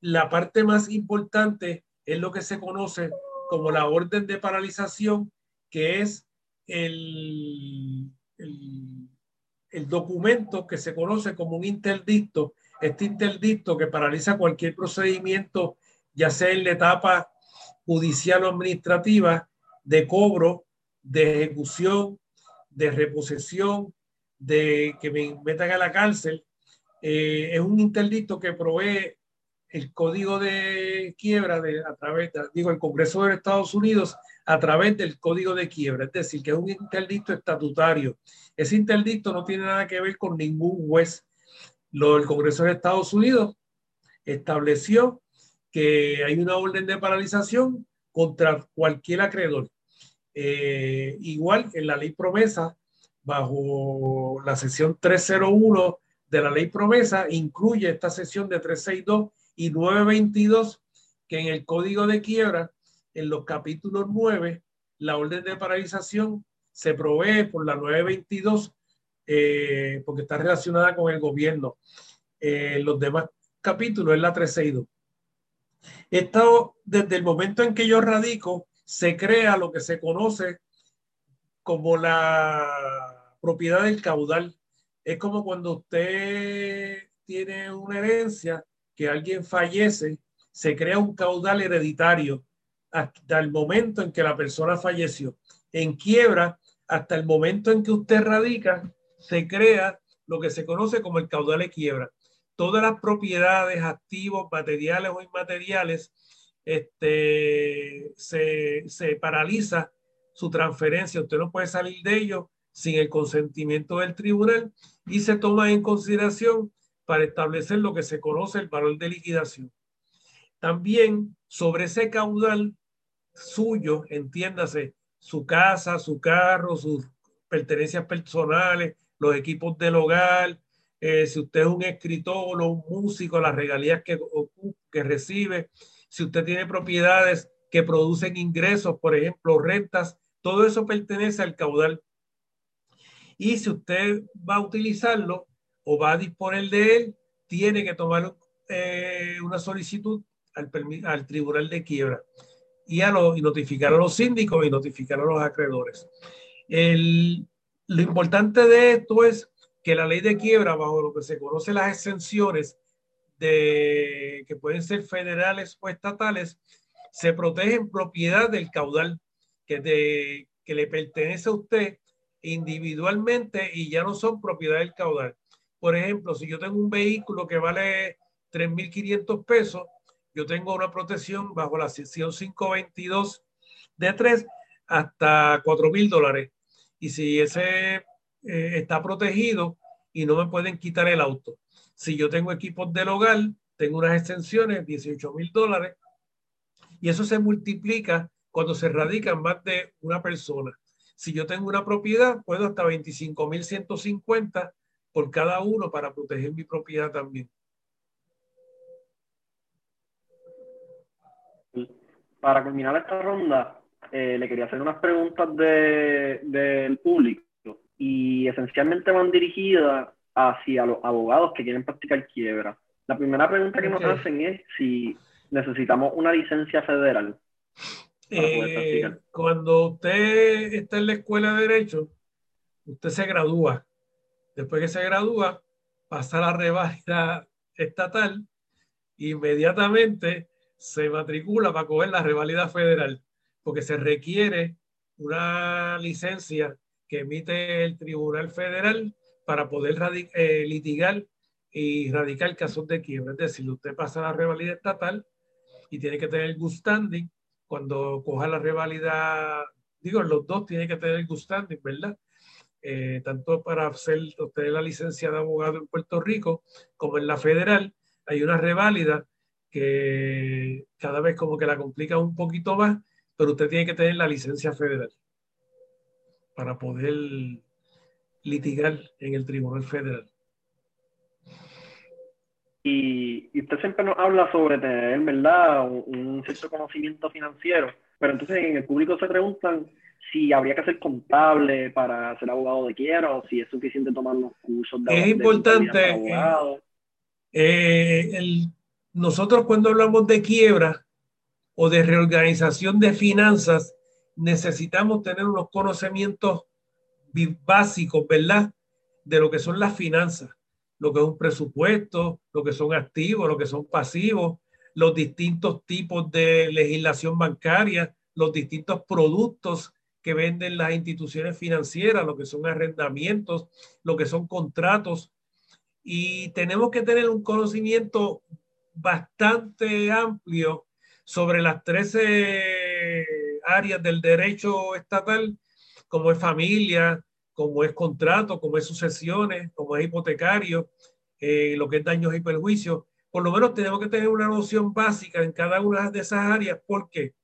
[SPEAKER 3] la parte más importante es lo que se conoce como la orden de paralización, que es el, el, documento que se conoce como un interdicto, este interdicto que paraliza cualquier procedimiento, ya sea en la etapa judicial o administrativa, de cobro, de ejecución, de reposición, de que me metan a la cárcel. Eh, es un interdicto que provee el código de quiebra de, a través, digo, el Congreso de Estados Unidos a través del código de quiebra, es decir, que es un interdicto estatutario. Ese interdicto no tiene nada que ver con ningún juez. Lo, el Congreso de Estados Unidos estableció que hay una orden de paralización contra cualquier acreedor. Eh, igual en la ley promesa, bajo la sección 301 de la ley promesa, incluye esta sección de 362 y 922, que en el código de quiebra en los capítulos 9, la orden de paralización se provee por la 922 eh, porque está relacionada con el gobierno. Eh, los demás capítulos es la 362. Esto, desde el momento en que yo radico, se crea lo que se conoce como la propiedad del caudal. Es como cuando usted tiene una herencia, que alguien fallece, se crea un caudal hereditario hasta el momento en que la persona falleció. En quiebra, hasta el momento en que usted radica, se crea lo que se conoce como el caudal de quiebra. Todas las propiedades, activos, materiales o inmateriales, este, se, se paraliza su transferencia. Usted no puede salir de ello sin el consentimiento del tribunal y se toma en consideración para establecer lo que se conoce el valor de liquidación. También sobre ese caudal suyo, entiéndase, su casa, su carro, sus pertenencias personales, los equipos del hogar, eh, si usted es un escritor o un músico, las regalías que, que recibe, si usted tiene propiedades que producen ingresos, por ejemplo, rentas, todo eso pertenece al caudal. Y si usted va a utilizarlo o va a disponer de él, tiene que tomar eh, una solicitud al, al tribunal de quiebra y, a y notificar a los síndicos y notificar a los acreedores. El, lo importante de esto es que la ley de quiebra, bajo lo que se conoce las exenciones de, que pueden ser federales o estatales, se protege en propiedad del caudal que, de, que le pertenece a usted individualmente y ya no son propiedad del caudal. Por ejemplo, si yo tengo un vehículo que vale 3.500 pesos, yo tengo una protección bajo la sección 522 de 3 hasta 4.000 dólares. Y si ese eh, está protegido y no me pueden quitar el auto. Si yo tengo equipos del hogar, tengo unas extensiones, 18 mil dólares, y eso se multiplica cuando se radican más de una persona. Si yo tengo una propiedad, puedo hasta 25 mil 150 por cada uno para proteger mi propiedad también.
[SPEAKER 2] Para culminar esta ronda, eh, le quería hacer unas preguntas del de, público y esencialmente van dirigidas hacia los abogados que quieren practicar quiebra. La primera pregunta que nos hacen es si necesitamos una licencia federal.
[SPEAKER 3] Eh, cuando usted está en la escuela de Derecho, usted se gradúa. Después que se gradúa, pasa la reválida estatal, inmediatamente se matricula para coger la reválida federal, porque se requiere una licencia que emite el Tribunal Federal para poder eh, litigar y radicar casos de quiebra. Es decir, usted pasa la revalida estatal y tiene que tener good standing. Cuando coja la revalida, digo, los dos tienen que tener good standing, ¿verdad? Eh, tanto para hacer, obtener la licencia de abogado en Puerto Rico como en la federal, hay una reválida que cada vez como que la complica un poquito más, pero usted tiene que tener la licencia federal para poder litigar en el Tribunal Federal.
[SPEAKER 2] Y, usted siempre nos habla sobre tener, ¿verdad?, un, cierto conocimiento financiero, pero entonces en el público se preguntan si habría que ser contable para ser abogado de quiebra o si es suficiente tomar los cursos
[SPEAKER 3] de Es importante. Eh, eh, el, nosotros cuando hablamos de quiebra o de reorganización de finanzas, necesitamos tener unos conocimientos básicos, ¿verdad? De lo que son las finanzas, lo que es un presupuesto, lo que son activos, lo que son pasivos, los distintos tipos de legislación bancaria, los distintos productos que venden las instituciones financieras, lo que son arrendamientos, lo que son contratos. Y tenemos que tener un conocimiento bastante amplio sobre las 13 áreas del derecho estatal como es familia, como es contrato, como es sucesiones, como es hipotecario, eh, lo que es daños y perjuicios. Por lo menos tenemos que tener una noción básica en cada una de esas áreas, porque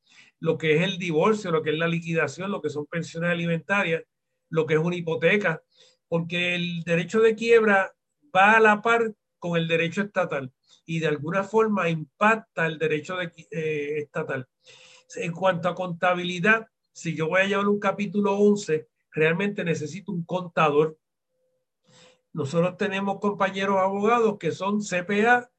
[SPEAKER 3] lo que es el divorcio, lo que es la liquidación, lo que son pensiones alimentarias, lo que es una hipoteca, porque el derecho de quiebra va a la par con el derecho estatal y de alguna forma impacta el derecho de, eh, estatal. En cuanto a contabilidad, si yo voy a llevar un capítulo 11, realmente necesito un contador. Nosotros tenemos compañeros abogados que son CPA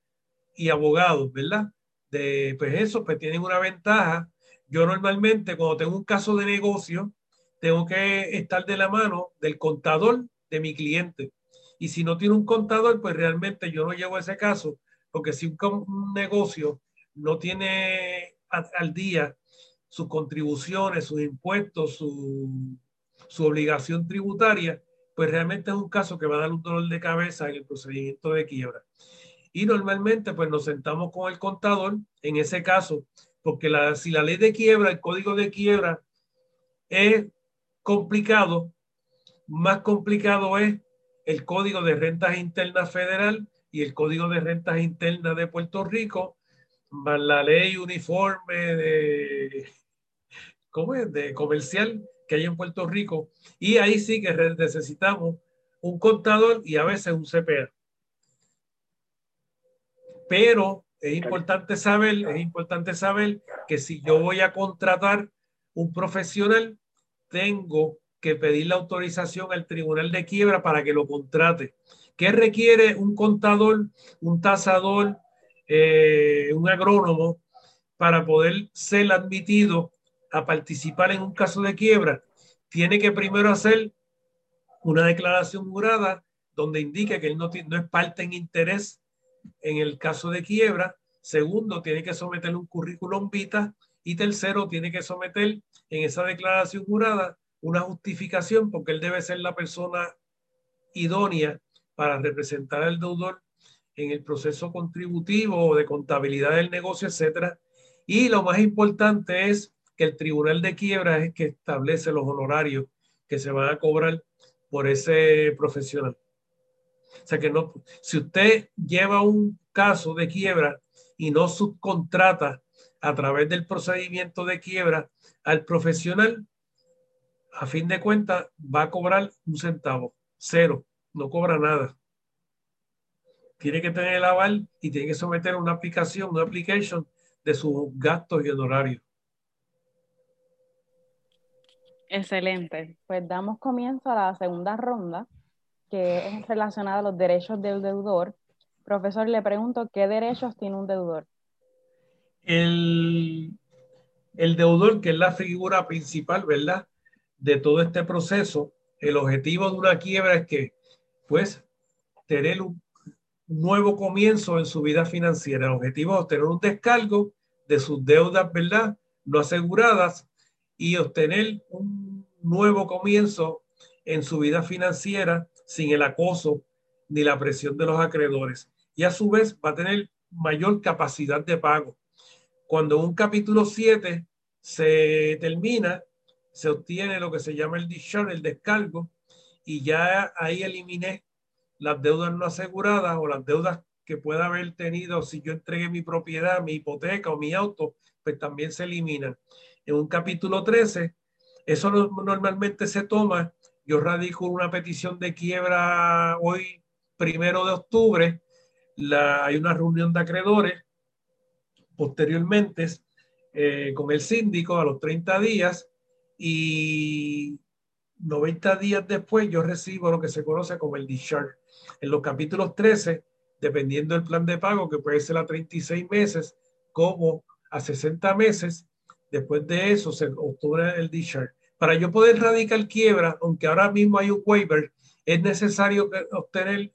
[SPEAKER 3] y abogados, ¿verdad? De, pues eso, pues tienen una ventaja. Yo normalmente cuando tengo un caso de negocio, tengo que estar de la mano del contador de mi cliente. Y si no tiene un contador, pues realmente yo no llevo ese caso, porque si un, negocio no tiene al día sus contribuciones, sus impuestos, su, obligación tributaria, pues realmente es un caso que va a dar un dolor de cabeza en el procedimiento de quiebra. Y normalmente pues nos sentamos con el contador en ese caso, porque si la ley de quiebra, el código de quiebra es complicado, más complicado es el código de rentas internas federal y el código de rentas internas de Puerto Rico, más la ley uniforme de ¿cómo es? De comercial que hay en Puerto Rico. Y ahí sí que necesitamos un contador y a veces un CPA. Pero es importante saber, es importante saber que si yo voy a contratar un profesional, tengo que pedir la autorización al tribunal de quiebra para que lo contrate. ¿Qué requiere un contador, un tasador, eh, un agrónomo para poder ser admitido a participar en un caso de quiebra, tiene que primero hacer una declaración jurada donde indique que él no, no es parte en interés en el caso de quiebra. Segundo, tiene que someter un currículum vita. Y tercero, tiene que someter en esa declaración jurada una justificación porque él debe ser la persona idónea para representar al deudor en el proceso contributivo o de contabilidad del negocio, etcétera. Y lo más importante es que el tribunal de quiebra es el que establece los honorarios que se van a cobrar por ese profesional. O sea que no, si usted lleva un caso de quiebra y no subcontrata a través del procedimiento de quiebra al profesional, a fin de cuentas va a cobrar un centavo, cero, no cobra nada. Tiene que tener el aval y tiene que someter una aplicación, una application de sus gastos y honorarios.
[SPEAKER 1] Excelente. Pues damos comienzo a la segunda ronda, que es relacionada a los derechos del deudor. Profesor, le pregunto, ¿qué derechos tiene un deudor?
[SPEAKER 3] El, el deudor, que es la figura principal, ¿verdad? De todo este proceso, el objetivo de una quiebra es que, pues, tener un nuevo comienzo en su vida financiera. El objetivo es obtener un descargo de sus deudas, ¿verdad? No aseguradas y obtener un nuevo comienzo en su vida financiera sin el acoso ni la presión de los acreedores. Y a su vez va a tener mayor capacidad de pago. Cuando un capítulo 7 se termina, se obtiene lo que se llama el discharge, el descargo, y ya ahí eliminé las deudas no aseguradas o las deudas que pueda haber tenido si yo entregué mi propiedad, mi hipoteca o mi auto, pues también se eliminan en un capítulo 13. Eso normalmente se toma. Yo radico una petición de quiebra hoy, primero de octubre. La, hay una reunión de acreedores. Posteriormente, eh, con el síndico a los 30 días y 90 días después yo recibo lo que se conoce como el discharge. En los capítulos 13, dependiendo del plan de pago, que puede ser a 36 meses como a 60 meses, Después de eso se obtuvo el discharge. Para yo poder radicar quiebra, aunque ahora mismo hay un waiver, es necesario obtener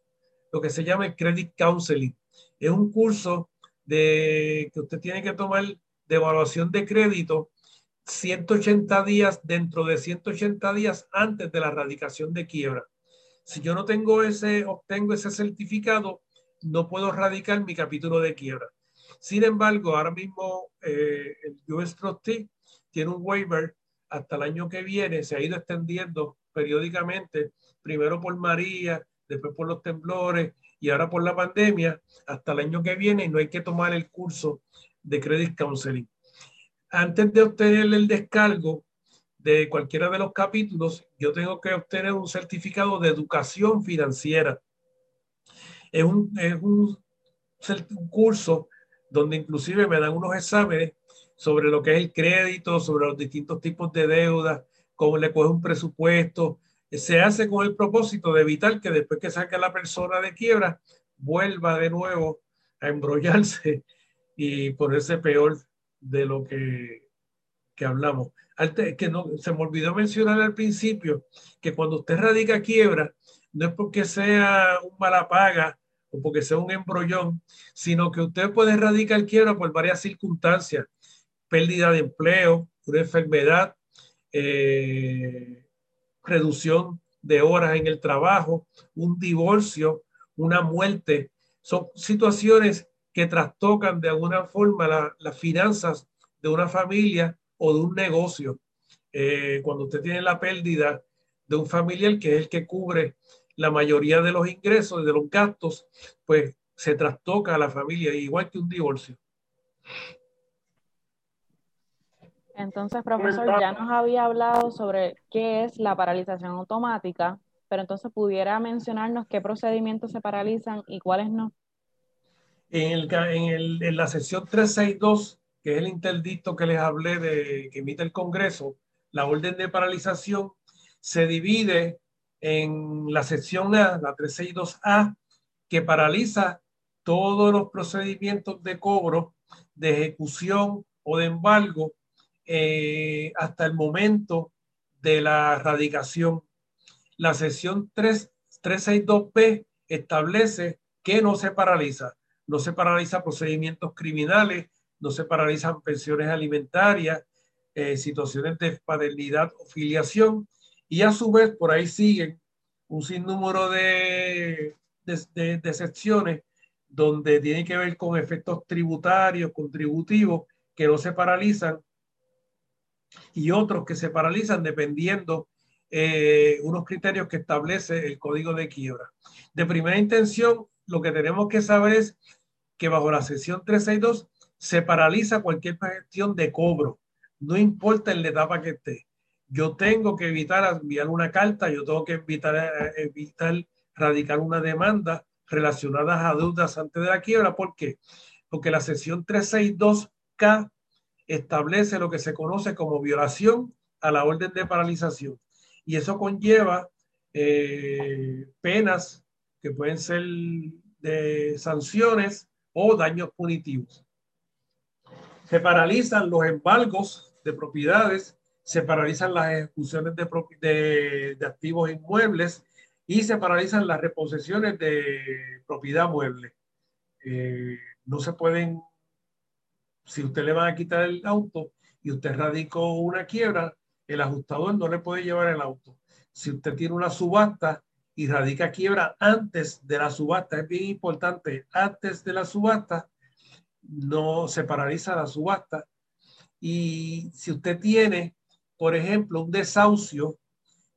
[SPEAKER 3] lo que se llama el Credit Counseling. Es un curso de, que usted tiene que tomar de evaluación de crédito 180 días dentro de 180 días antes de la radicación de quiebra. Si yo no tengo ese, obtengo ese certificado, no puedo radicar mi capítulo de quiebra. Sin embargo, ahora mismo eh, el US Trustee tiene un waiver hasta el año que viene, se ha ido extendiendo periódicamente, primero por María, después por los temblores y ahora por la pandemia, hasta el año que viene y no hay que tomar el curso de Credit Counseling. Antes de obtener el descargo de cualquiera de los capítulos, yo tengo que obtener un certificado de educación financiera. Es un, es un, curso donde inclusive me dan unos exámenes sobre lo que es el crédito, sobre los distintos tipos de deuda, cómo le coge un presupuesto. Se hace con el propósito de evitar que después que saque la persona de quiebra, vuelva de nuevo a embrollarse y ponerse peor de lo que, que hablamos. Que no, se me olvidó mencionar al principio que cuando usted radica quiebra, no es porque sea un mala paga o porque sea un embrollón, sino que usted puede erradicar quiebra por varias circunstancias, pérdida de empleo, una enfermedad, eh, reducción de horas en el trabajo, un divorcio, una muerte. Son situaciones que trastocan de alguna forma las finanzas de una familia o de un negocio. Eh, cuando usted tiene la pérdida de un familiar que es el que cubre la mayoría de los ingresos, de los gastos, pues se trastoca a la familia, igual que un divorcio.
[SPEAKER 1] Entonces, profesor, ya nos había hablado sobre qué es la paralización automática, pero entonces pudiera mencionarnos qué procedimientos se paralizan y cuáles no.
[SPEAKER 3] En, el, en, el, en la sección 362, que es el interdicto que les hablé de que emite el Congreso, la orden de paralización se divide en la sección A, la 362A, que paraliza todos los procedimientos de cobro, de ejecución o de embargo eh, hasta el momento de la radicación. La sección 3, 362B establece que no se paraliza. No se paraliza procedimientos criminales, no se paralizan pensiones alimentarias, eh, situaciones de paternidad o filiación Y a su vez, por ahí siguen un sinnúmero de, de, de, secciones donde tienen que ver con efectos tributarios, contributivos, que no se paralizan, y otros que se paralizan dependiendo eh, unos criterios que establece el código de quiebra. De primera intención, lo que tenemos que saber es que bajo la sección 362 se paraliza cualquier gestión de cobro, no importa en la etapa que esté. Yo tengo que evitar enviar una carta, yo tengo que evitar, eh, evitar radicar una demanda relacionada a deudas antes de la quiebra. ¿Por qué? Porque la sección 362K establece lo que se conoce como violación a la orden de paralización. Y eso conlleva eh, penas que pueden ser de sanciones o daños punitivos. Se paralizan los embargos de propiedades, se paralizan las ejecuciones de, de, activos inmuebles y se paralizan las reposesiones de propiedad mueble. Eh, no se pueden, si usted le va a quitar el auto y usted radicó una quiebra, el ajustador no le puede llevar el auto. Si usted tiene una subasta y radica quiebra antes de la subasta, es bien importante, antes de la subasta, no se paraliza la subasta. Y si usted tiene, por ejemplo, un desahucio,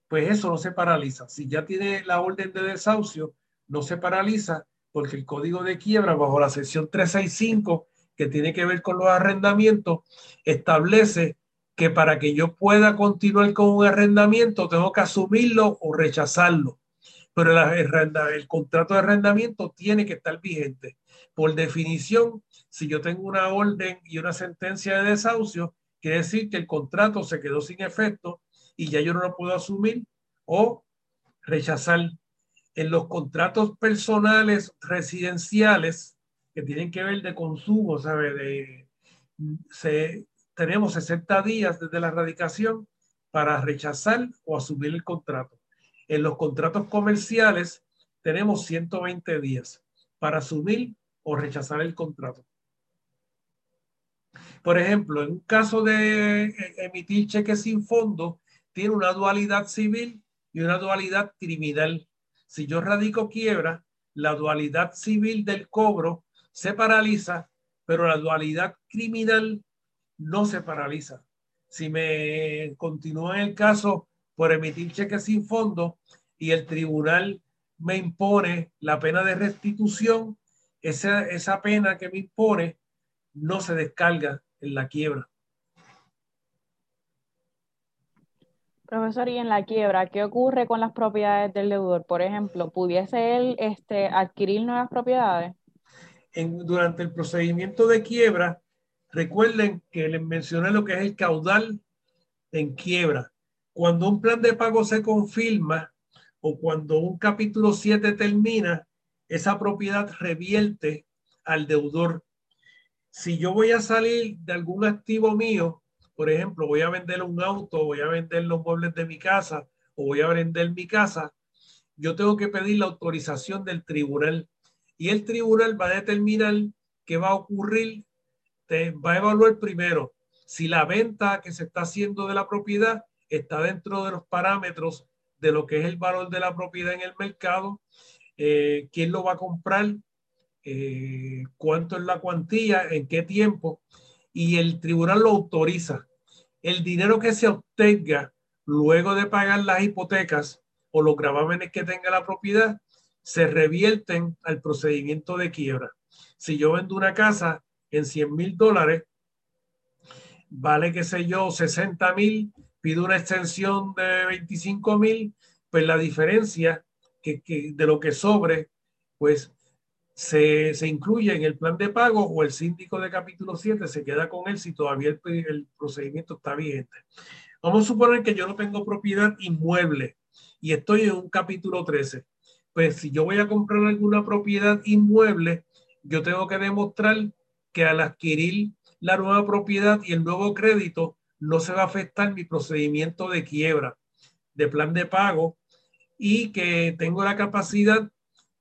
[SPEAKER 3] pues eso no se paraliza. Si ya tiene la orden de desahucio, no se paraliza porque el código de quiebra bajo la sección 365, que tiene que ver con los arrendamientos, establece que para que yo pueda continuar con un arrendamiento tengo que asumirlo o rechazarlo. Pero el, el contrato de arrendamiento tiene que estar vigente. Por definición, si yo tengo una orden y una sentencia de desahucio, quiere decir que el contrato se quedó sin efecto y ya yo no lo puedo asumir o rechazar. En los contratos personales residenciales que tienen que ver de consumo, ¿sabe? Se, tenemos 60 días desde la radicación para rechazar o asumir el contrato. En los contratos comerciales tenemos 120 días para asumir o rechazar el contrato. Por ejemplo, en un caso de eh, emitir cheques sin fondo, tiene una dualidad civil y una dualidad criminal. Si yo radico quiebra, la dualidad civil del cobro se paraliza, pero la dualidad criminal no se paraliza. Si me continúa el caso por emitir cheques sin fondo y el tribunal me impone la pena de restitución, esa, esa pena que me impone no se descarga en la quiebra.
[SPEAKER 1] Profesor, y en la quiebra, ¿qué ocurre con las propiedades del deudor? Por ejemplo, ¿pudiese él este, adquirir nuevas propiedades?
[SPEAKER 3] En, durante el procedimiento de quiebra, Recuerden que les mencioné lo que es el caudal en quiebra. Cuando un plan de pago se confirma o cuando un capítulo 7 termina, esa propiedad revierte al deudor. Si yo voy a salir de algún activo mío, por ejemplo, voy a vender un auto, voy a vender los muebles de mi casa o voy a vender mi casa, yo tengo que pedir la autorización del tribunal y el tribunal va a determinar qué va a ocurrir va a evaluar primero si la venta que se está haciendo de la propiedad está dentro de los parámetros de lo que es el valor de la propiedad en el mercado, eh, quién lo va a comprar, eh, cuánto es la cuantía, en qué tiempo, y el tribunal lo autoriza. El dinero que se obtenga luego de pagar las hipotecas o los gravámenes que tenga la propiedad se revierten al procedimiento de quiebra. Si yo vendo una casa en 100 mil dólares, vale, qué sé yo, 60 mil, pido una extensión de 25 mil, pues la diferencia que, de lo que sobre, pues se, se, incluye en el plan de pago o el síndico de capítulo 7 se queda con él si todavía el, el procedimiento está vigente. Vamos a suponer que yo no tengo propiedad inmueble y estoy en un capítulo 13. Pues si yo voy a comprar alguna propiedad inmueble, yo tengo que demostrar que al adquirir la nueva propiedad y el nuevo crédito no se va a afectar mi procedimiento de quiebra, de plan de pago y que tengo la capacidad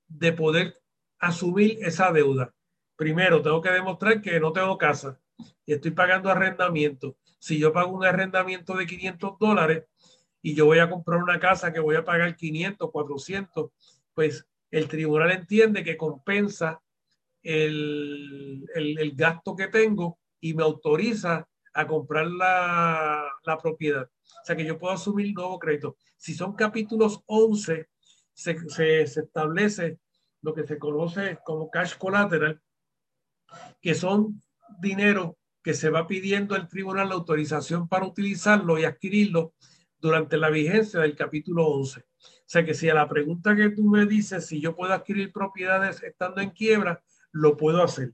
[SPEAKER 3] de poder asumir esa deuda. Primero, tengo que demostrar que no tengo casa y estoy pagando arrendamiento. Si yo pago un arrendamiento de 500 dólares y yo voy a comprar una casa que voy a pagar 500, 400, pues el tribunal entiende que compensa el, el, gasto que tengo y me autoriza a comprar la, la, propiedad. O sea que yo puedo asumir nuevo crédito. Si son capítulos 11, se, se, establece lo que se conoce como cash collateral, que son dinero que se va pidiendo al tribunal la autorización para utilizarlo y adquirirlo durante la vigencia del capítulo 11. O sea que si a la pregunta que tú me dices si yo puedo adquirir propiedades estando en quiebra, lo puedo hacer.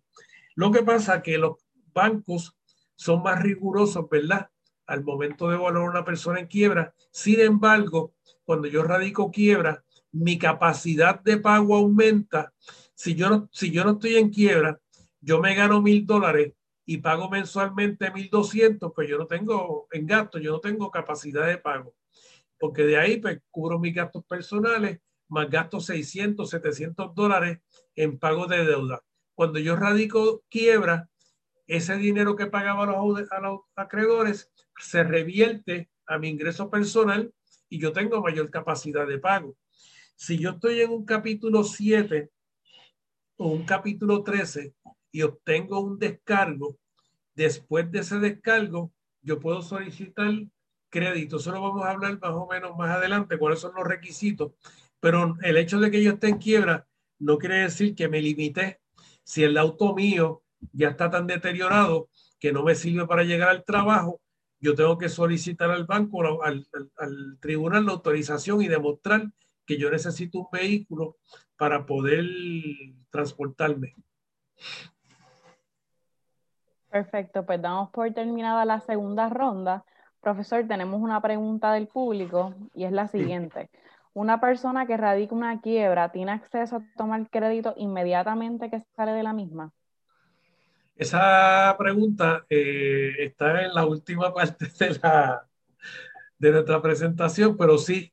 [SPEAKER 3] Lo que pasa que los bancos son más rigurosos, ¿verdad? Al momento de evaluar a una persona en quiebra. Sin embargo, cuando yo radico quiebra, mi capacidad de pago aumenta. Si yo no, si yo no estoy en quiebra, yo me gano mil dólares y pago mensualmente mil doscientos, pues yo no tengo en gasto, yo no tengo capacidad de pago. Porque de ahí pues cubro mis gastos personales, más gasto 600, 700 dólares en pago de deuda. Cuando yo radico quiebra, ese dinero que pagaba a los, acreedores se revierte a mi ingreso personal y yo tengo mayor capacidad de pago. Si yo estoy en un capítulo 7 o un capítulo 13 y obtengo un descargo, después de ese descargo, yo puedo solicitar crédito. Eso lo vamos a hablar más o menos más adelante, cuáles son los requisitos. Pero el hecho de que yo esté en quiebra no quiere decir que me limité si el auto mío ya está tan deteriorado que no me sirve para llegar al trabajo, yo tengo que solicitar al banco, al, tribunal, la autorización y demostrar que yo necesito un vehículo para poder transportarme.
[SPEAKER 1] Perfecto, pues damos por terminada la segunda ronda. Profesor, tenemos una pregunta del público y es la siguiente una persona que radica una quiebra tiene acceso a tomar crédito inmediatamente que sale de la misma?
[SPEAKER 3] Esa pregunta eh, está en la última parte de, la, de nuestra presentación, pero sí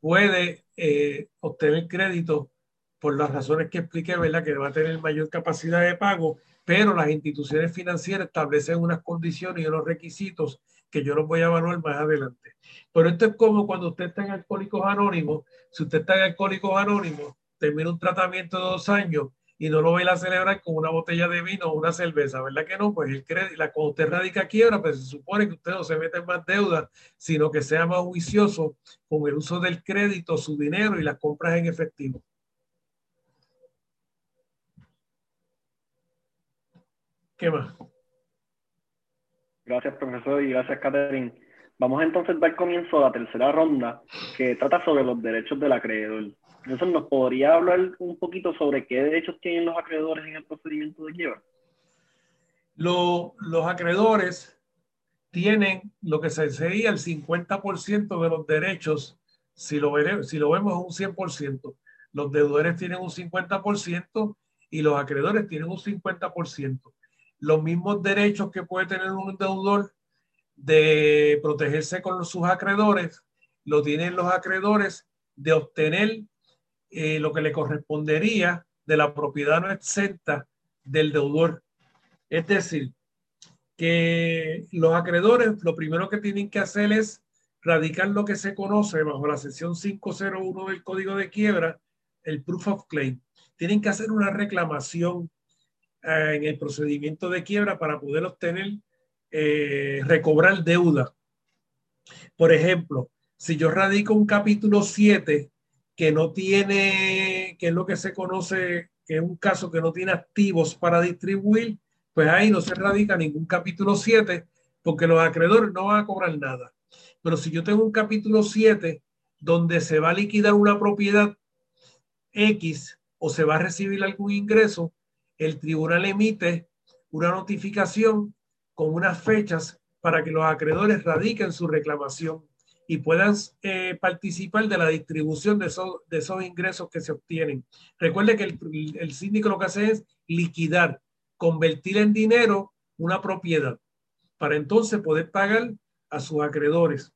[SPEAKER 3] puede eh, obtener crédito por las razones que expliqué, ¿verdad? Que va a tener mayor capacidad de pago, pero las instituciones financieras establecen unas condiciones y unos requisitos que yo los voy a evaluar más adelante. Pero esto es como cuando usted está en Alcohólicos Anónimos, si usted está en Alcohólicos Anónimos, termina un tratamiento de dos años y no lo va a ir a celebrar con una botella de vino o una cerveza, ¿verdad que no? Pues el crédito, la, cuando usted radica quiebra, pues se supone que usted no se mete en más deuda, sino que sea más juicioso con el uso del crédito, su dinero y las compras en efectivo. ¿Qué más?
[SPEAKER 2] Gracias, profesor, y gracias, Catherine. Vamos entonces a dar comienzo a la tercera ronda, que trata sobre los derechos del acreedor. Entonces, ¿nos podría hablar un poquito sobre qué derechos tienen los acreedores en el procedimiento de quiebra?
[SPEAKER 3] los acreedores tienen lo que sería el 50% de los derechos, si lo, si lo vemos un 100%. Los deudores tienen un 50% y los acreedores tienen un 50% los mismos derechos que puede tener un deudor de protegerse con sus acreedores, lo tienen los acreedores de obtener eh, lo que le correspondería de la propiedad no exenta del deudor. Es decir, que los acreedores lo primero que tienen que hacer es radicar lo que se conoce bajo la sección 501 del Código de Quiebra, el proof of claim. Tienen que hacer una reclamación eh, en el procedimiento de quiebra para poder obtener, eh, recobrar deuda. Por ejemplo, si yo radico un capítulo 7 que no tiene, que es lo que se conoce, que es un caso que no tiene activos para distribuir, pues ahí no se radica ningún capítulo 7 porque los acreedores no van a cobrar nada. Pero si yo tengo un capítulo 7 donde se va a liquidar una propiedad X o se va a recibir algún ingreso, el tribunal emite una notificación con unas fechas para que los acreedores radiquen su reclamación y puedan eh, participar de la distribución de esos, de esos ingresos que se obtienen. Recuerde que el, el síndico lo que hace es liquidar, convertir en dinero una propiedad para entonces poder pagar a sus acreedores,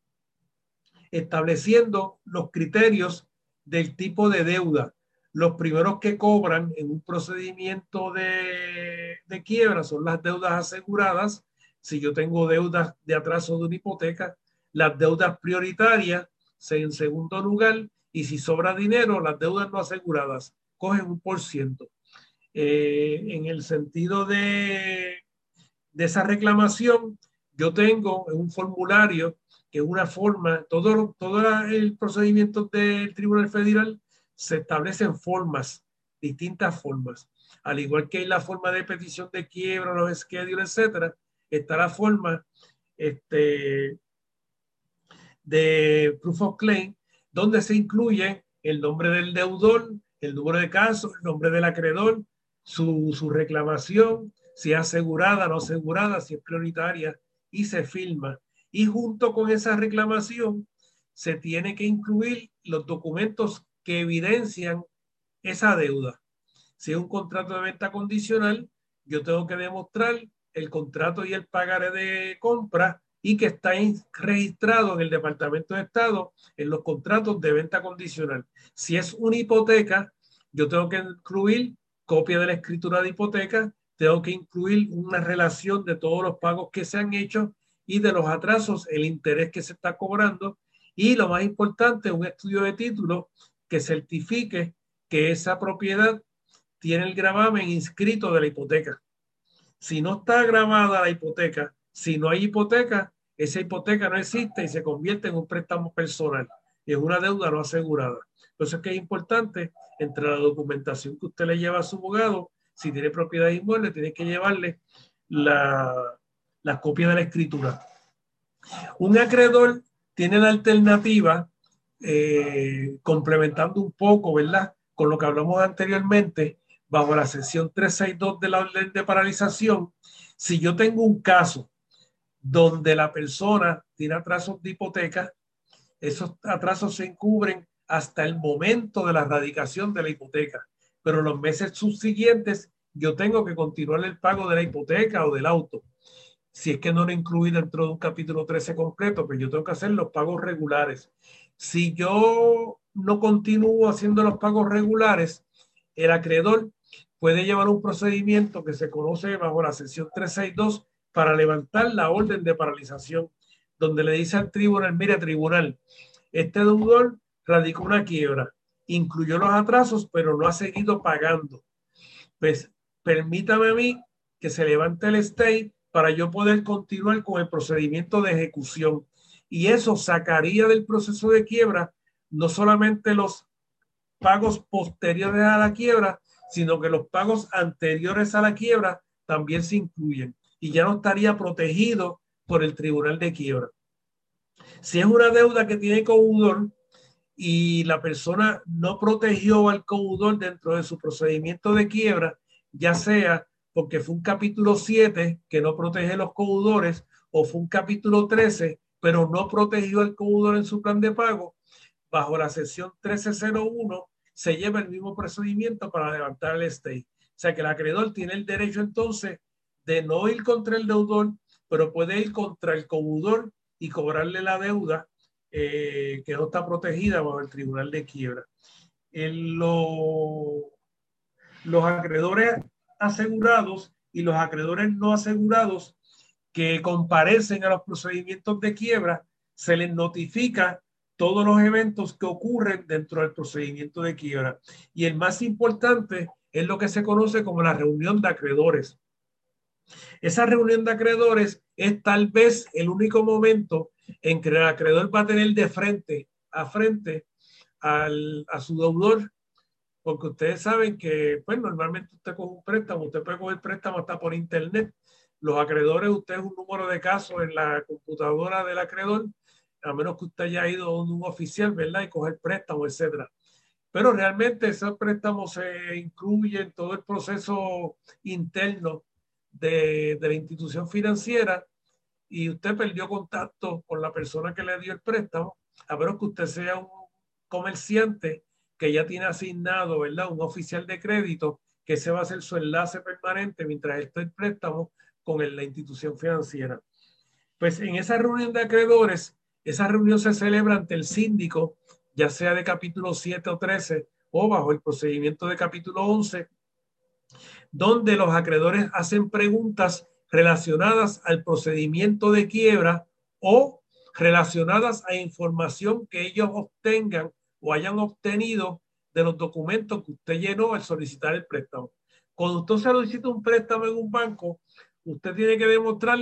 [SPEAKER 3] estableciendo los criterios del tipo de deuda, los primeros que cobran en un procedimiento de, quiebra son las deudas aseguradas. Si yo tengo deudas de atraso de una hipoteca, las deudas prioritarias En segundo lugar, y si sobra dinero, las deudas no aseguradas cogen un por ciento. Eh, en el sentido de, de esa reclamación, yo tengo un formulario que es una forma, todo, todo el procedimiento del Tribunal Federal se establecen formas, distintas formas. Al igual que hay la forma de petición de quiebra, los schedules, etcétera, está la forma este, de proof of claim, donde se incluye el nombre del deudor, el número de casos, el nombre del acreedor, su, su reclamación, si es asegurada, no asegurada, si es prioritaria, y se firma. Y junto con esa reclamación se tiene que incluir los documentos que evidencian esa deuda. Si es un contrato de venta condicional, yo tengo que demostrar el contrato y el pagaré de compra y que está registrado en el Departamento de Estado en los contratos de venta condicional. Si es una hipoteca, yo tengo que incluir copia de la escritura de hipoteca, tengo que incluir una relación de todos los pagos que se han hecho y de los atrasos, el interés que se está cobrando y lo más importante, un estudio de título que certifique que esa propiedad tiene el gravamen inscrito de la hipoteca. Si no está grabada la hipoteca, si no hay hipoteca, esa hipoteca no existe y se convierte en un préstamo personal y en una deuda no asegurada. Por eso es que es importante, entre la documentación que usted le lleva a su abogado, si tiene propiedad inmueble, tiene que llevarle la, la copia de la escritura. Un acreedor tiene la alternativa, eh, complementando un poco, ¿verdad? Con lo que hablamos anteriormente, bajo la sección 362 de la orden de paralización, si yo tengo un caso donde la persona tiene atrasos de hipoteca, esos atrasos se encubren hasta el momento de la radicación de la hipoteca, pero los meses subsiguientes yo tengo que continuar el pago de la hipoteca o del auto si es que no lo incluí dentro de un capítulo 13 completo, pues yo tengo que hacer los pagos regulares. Si yo no continúo haciendo los pagos regulares, el acreedor puede llevar un procedimiento que se conoce bajo la sección 362 para levantar la orden de paralización, donde le dice al tribunal, mire tribunal, este deudor radicó una quiebra, incluyó los atrasos, pero no ha seguido pagando. Pues permítame a mí que se levante el state para yo poder continuar con el procedimiento de ejecución. Y eso sacaría del proceso de quiebra no solamente los pagos posteriores a la quiebra, sino que los pagos anteriores a la quiebra también se incluyen y ya no estaría protegido por el tribunal de quiebra. Si es una deuda que tiene coudor y la persona no protegió al coudor dentro de su procedimiento de quiebra, ya sea porque fue un capítulo 7 que no protege los coudores o fue un capítulo 13 pero no protegió al coudor en su plan de pago, bajo la sección 1301 se lleva el mismo procedimiento para levantar el stay. O sea que el acreedor tiene el derecho entonces de no ir contra el deudor, pero puede ir contra el coudor y cobrarle la deuda eh, que no está protegida bajo el tribunal de quiebra. En lo, los acreedores asegurados y los acreedores no asegurados que comparecen a los procedimientos de quiebra, se les notifica todos los eventos que ocurren dentro del procedimiento de quiebra. Y el más importante es lo que se conoce como la reunión de acreedores. Esa reunión de acreedores es tal vez el único momento en que el acreedor va a tener de frente a frente al, a su deudor porque ustedes saben que, pues normalmente usted coge un préstamo, usted puede coger préstamo hasta por internet. Los acreedores, usted es un número de casos en la computadora del acreedor, a menos que usted haya ido a un oficial, ¿verdad? Y coger préstamo, etcétera. Pero realmente esos préstamos se incluyen en todo el proceso interno de, de la institución financiera y usted perdió contacto con la persona que le dio el préstamo, a menos que usted sea un comerciante que ya tiene asignado, ¿verdad? Un oficial de crédito que se va a hacer su enlace permanente mientras esté el préstamo con la institución financiera. Pues en esa reunión de acreedores, esa reunión se celebra ante el síndico, ya sea de capítulo 7 o 13 o bajo el procedimiento de capítulo 11, donde los acreedores hacen preguntas relacionadas al procedimiento de quiebra o relacionadas a información que ellos obtengan o hayan obtenido de los documentos que usted llenó al solicitar el préstamo. Cuando usted solicita un préstamo en un banco, usted tiene que demostrar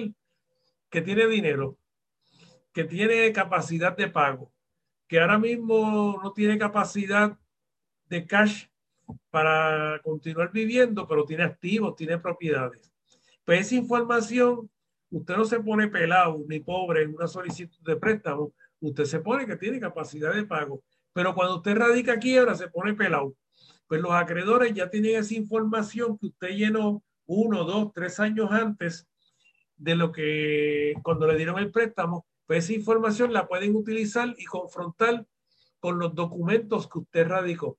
[SPEAKER 3] que tiene dinero, que tiene capacidad de pago, que ahora mismo no tiene capacidad de cash para continuar viviendo, pero tiene activos, tiene propiedades. Pues esa información, usted no se pone pelado ni pobre en una solicitud de préstamo, usted se pone que tiene capacidad de pago. Pero cuando usted radica quiebra, se pone pelado. Pues los acreedores ya tienen esa información que usted llenó uno, dos, tres años antes de lo que cuando le dieron el préstamo, pues esa información la pueden utilizar y confrontar con los documentos que usted radicó.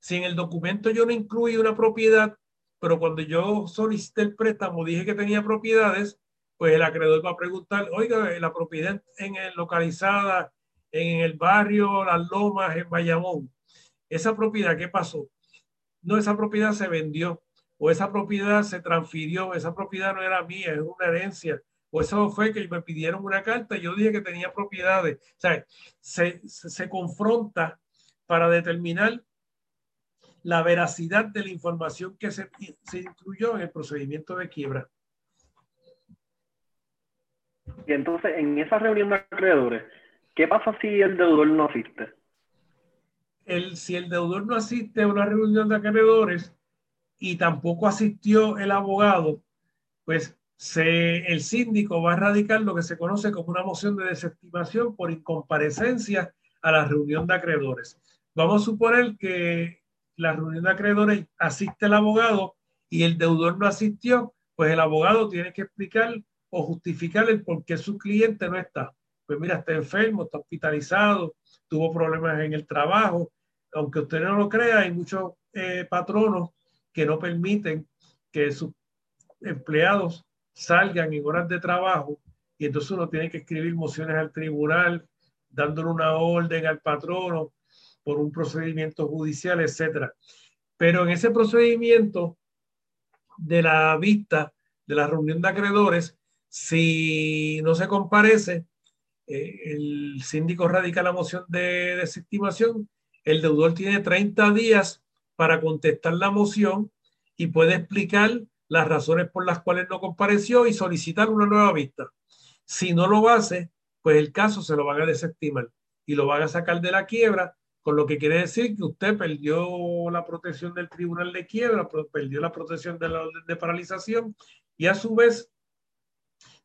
[SPEAKER 3] Si en el documento yo no incluí una propiedad, pero cuando yo solicité el préstamo dije que tenía propiedades, pues el acreedor va a preguntar, oiga, la propiedad en el, localizada en el barrio Las Lomas, en Bayamón, esa propiedad, ¿qué pasó? No, esa propiedad se vendió o esa propiedad se transfirió, esa propiedad no era mía, es una herencia, o eso fue que me pidieron una carta y yo dije que tenía propiedades. O sea, se, se confronta para determinar la veracidad de la información que se, se incluyó en el procedimiento de quiebra.
[SPEAKER 2] Y entonces, en esa reunión de acreedores, ¿qué pasa si el deudor no asiste?
[SPEAKER 3] El, si el deudor no asiste a una reunión de acreedores, y tampoco asistió el abogado, pues se, el síndico va a radicar lo que se conoce como una moción de desestimación por incomparecencia a la reunión de acreedores. Vamos a suponer que la reunión de acreedores asiste el abogado y el deudor no asistió, pues el abogado tiene que explicar o justificar el por qué su cliente no está. Pues mira, está enfermo, está hospitalizado, tuvo problemas en el trabajo. Aunque usted no lo crea, hay muchos eh, patronos que no permiten que sus empleados salgan en horas de trabajo y entonces uno tiene que escribir mociones al tribunal dándole una orden al patrono por un procedimiento judicial, etcétera. Pero en ese procedimiento de la vista de la reunión de acreedores, si no se comparece, eh, el síndico radica la moción de desestimación, el deudor tiene 30 días para contestar la moción y puede explicar las razones por las cuales no compareció y solicitar una nueva vista. Si no lo hace, pues el caso se lo van a desestimar y lo van a sacar de la quiebra, con lo que quiere decir que usted perdió la protección del tribunal de quiebra, perdió la protección de la orden de paralización y a su vez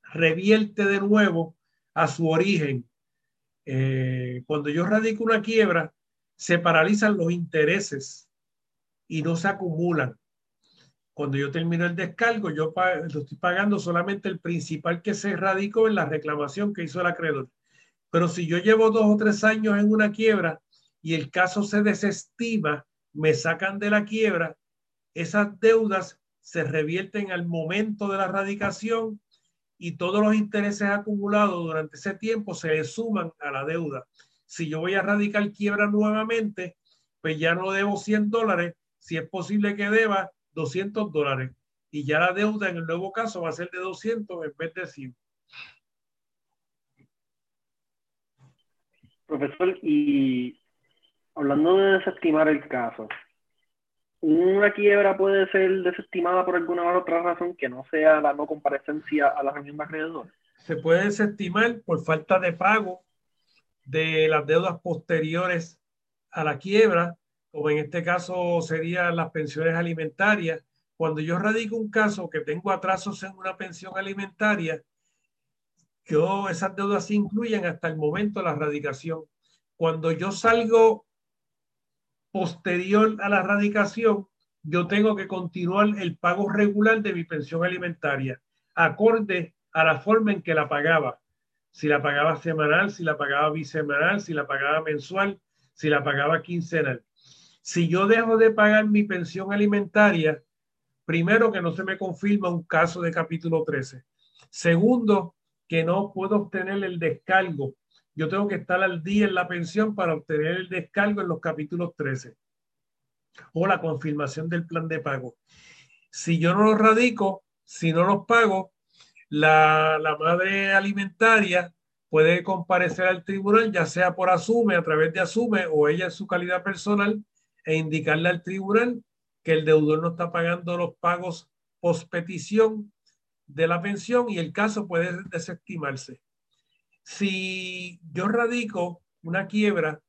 [SPEAKER 3] revierte de nuevo a su origen. Eh, cuando yo radico una quiebra, se paralizan los intereses y no se acumulan. Cuando yo termino el descargo, yo lo estoy pagando solamente el principal que se radicó en la reclamación que hizo el acreedor. Pero si yo llevo dos o tres años en una quiebra y el caso se desestima, me sacan de la quiebra, esas deudas se revierten al momento de la radicación y todos los intereses acumulados durante ese tiempo se le suman a la deuda. Si yo voy a radicar quiebra nuevamente, pues ya no debo 100 dólares, si es posible que deba 200 dólares. Y ya la deuda en el nuevo caso va a ser de 200 en vez de 100.
[SPEAKER 2] Profesor, y hablando de desestimar el caso, ¿una quiebra puede ser desestimada por alguna otra razón que no sea la no comparecencia a la reunión de acreedores?
[SPEAKER 3] Se puede desestimar por falta de pago de las deudas posteriores a la quiebra, o en este caso serían las pensiones alimentarias. Cuando yo radico un caso que tengo atrasos en una pensión alimentaria, yo esas deudas se incluyen hasta el momento de la radicación. Cuando yo salgo posterior a la radicación, yo tengo que continuar el pago regular de mi pensión alimentaria, acorde a la forma en que la pagaba. Si la pagaba semanal, si la pagaba bisemanal, si la pagaba mensual, si la pagaba quincenal. Si yo dejo de pagar mi pensión alimentaria, primero que no se me confirma un caso de capítulo 13. Segundo, que no puedo obtener el descargo. Yo tengo que estar al día en la pensión para obtener el descargo en los capítulos 13 o la confirmación del plan de pago. Si yo no los radico, si no los pago, la, la madre alimentaria puede comparecer al tribunal, ya sea por asume, a través de asume o ella en su calidad personal, e indicarle al tribunal que el deudor no está pagando los pagos post petición de la pensión y el caso puede desestimarse. Si yo radico una quiebra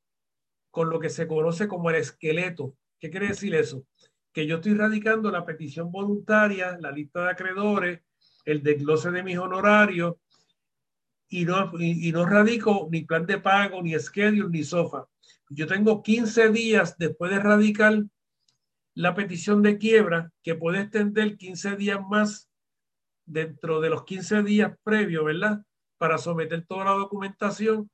[SPEAKER 3] con lo que se conoce como el esqueleto, ¿qué quiere decir eso? Que yo estoy radicando la petición voluntaria, la lista de acreedores, el desglose de mis honorarios, y no, y, no radico ni plan de pago, ni schedule, ni sofa. Yo tengo 15 días después de radicar la petición de quiebra que puede extender 15 días más dentro de los 15 días previos, ¿verdad? Para someter toda la documentación.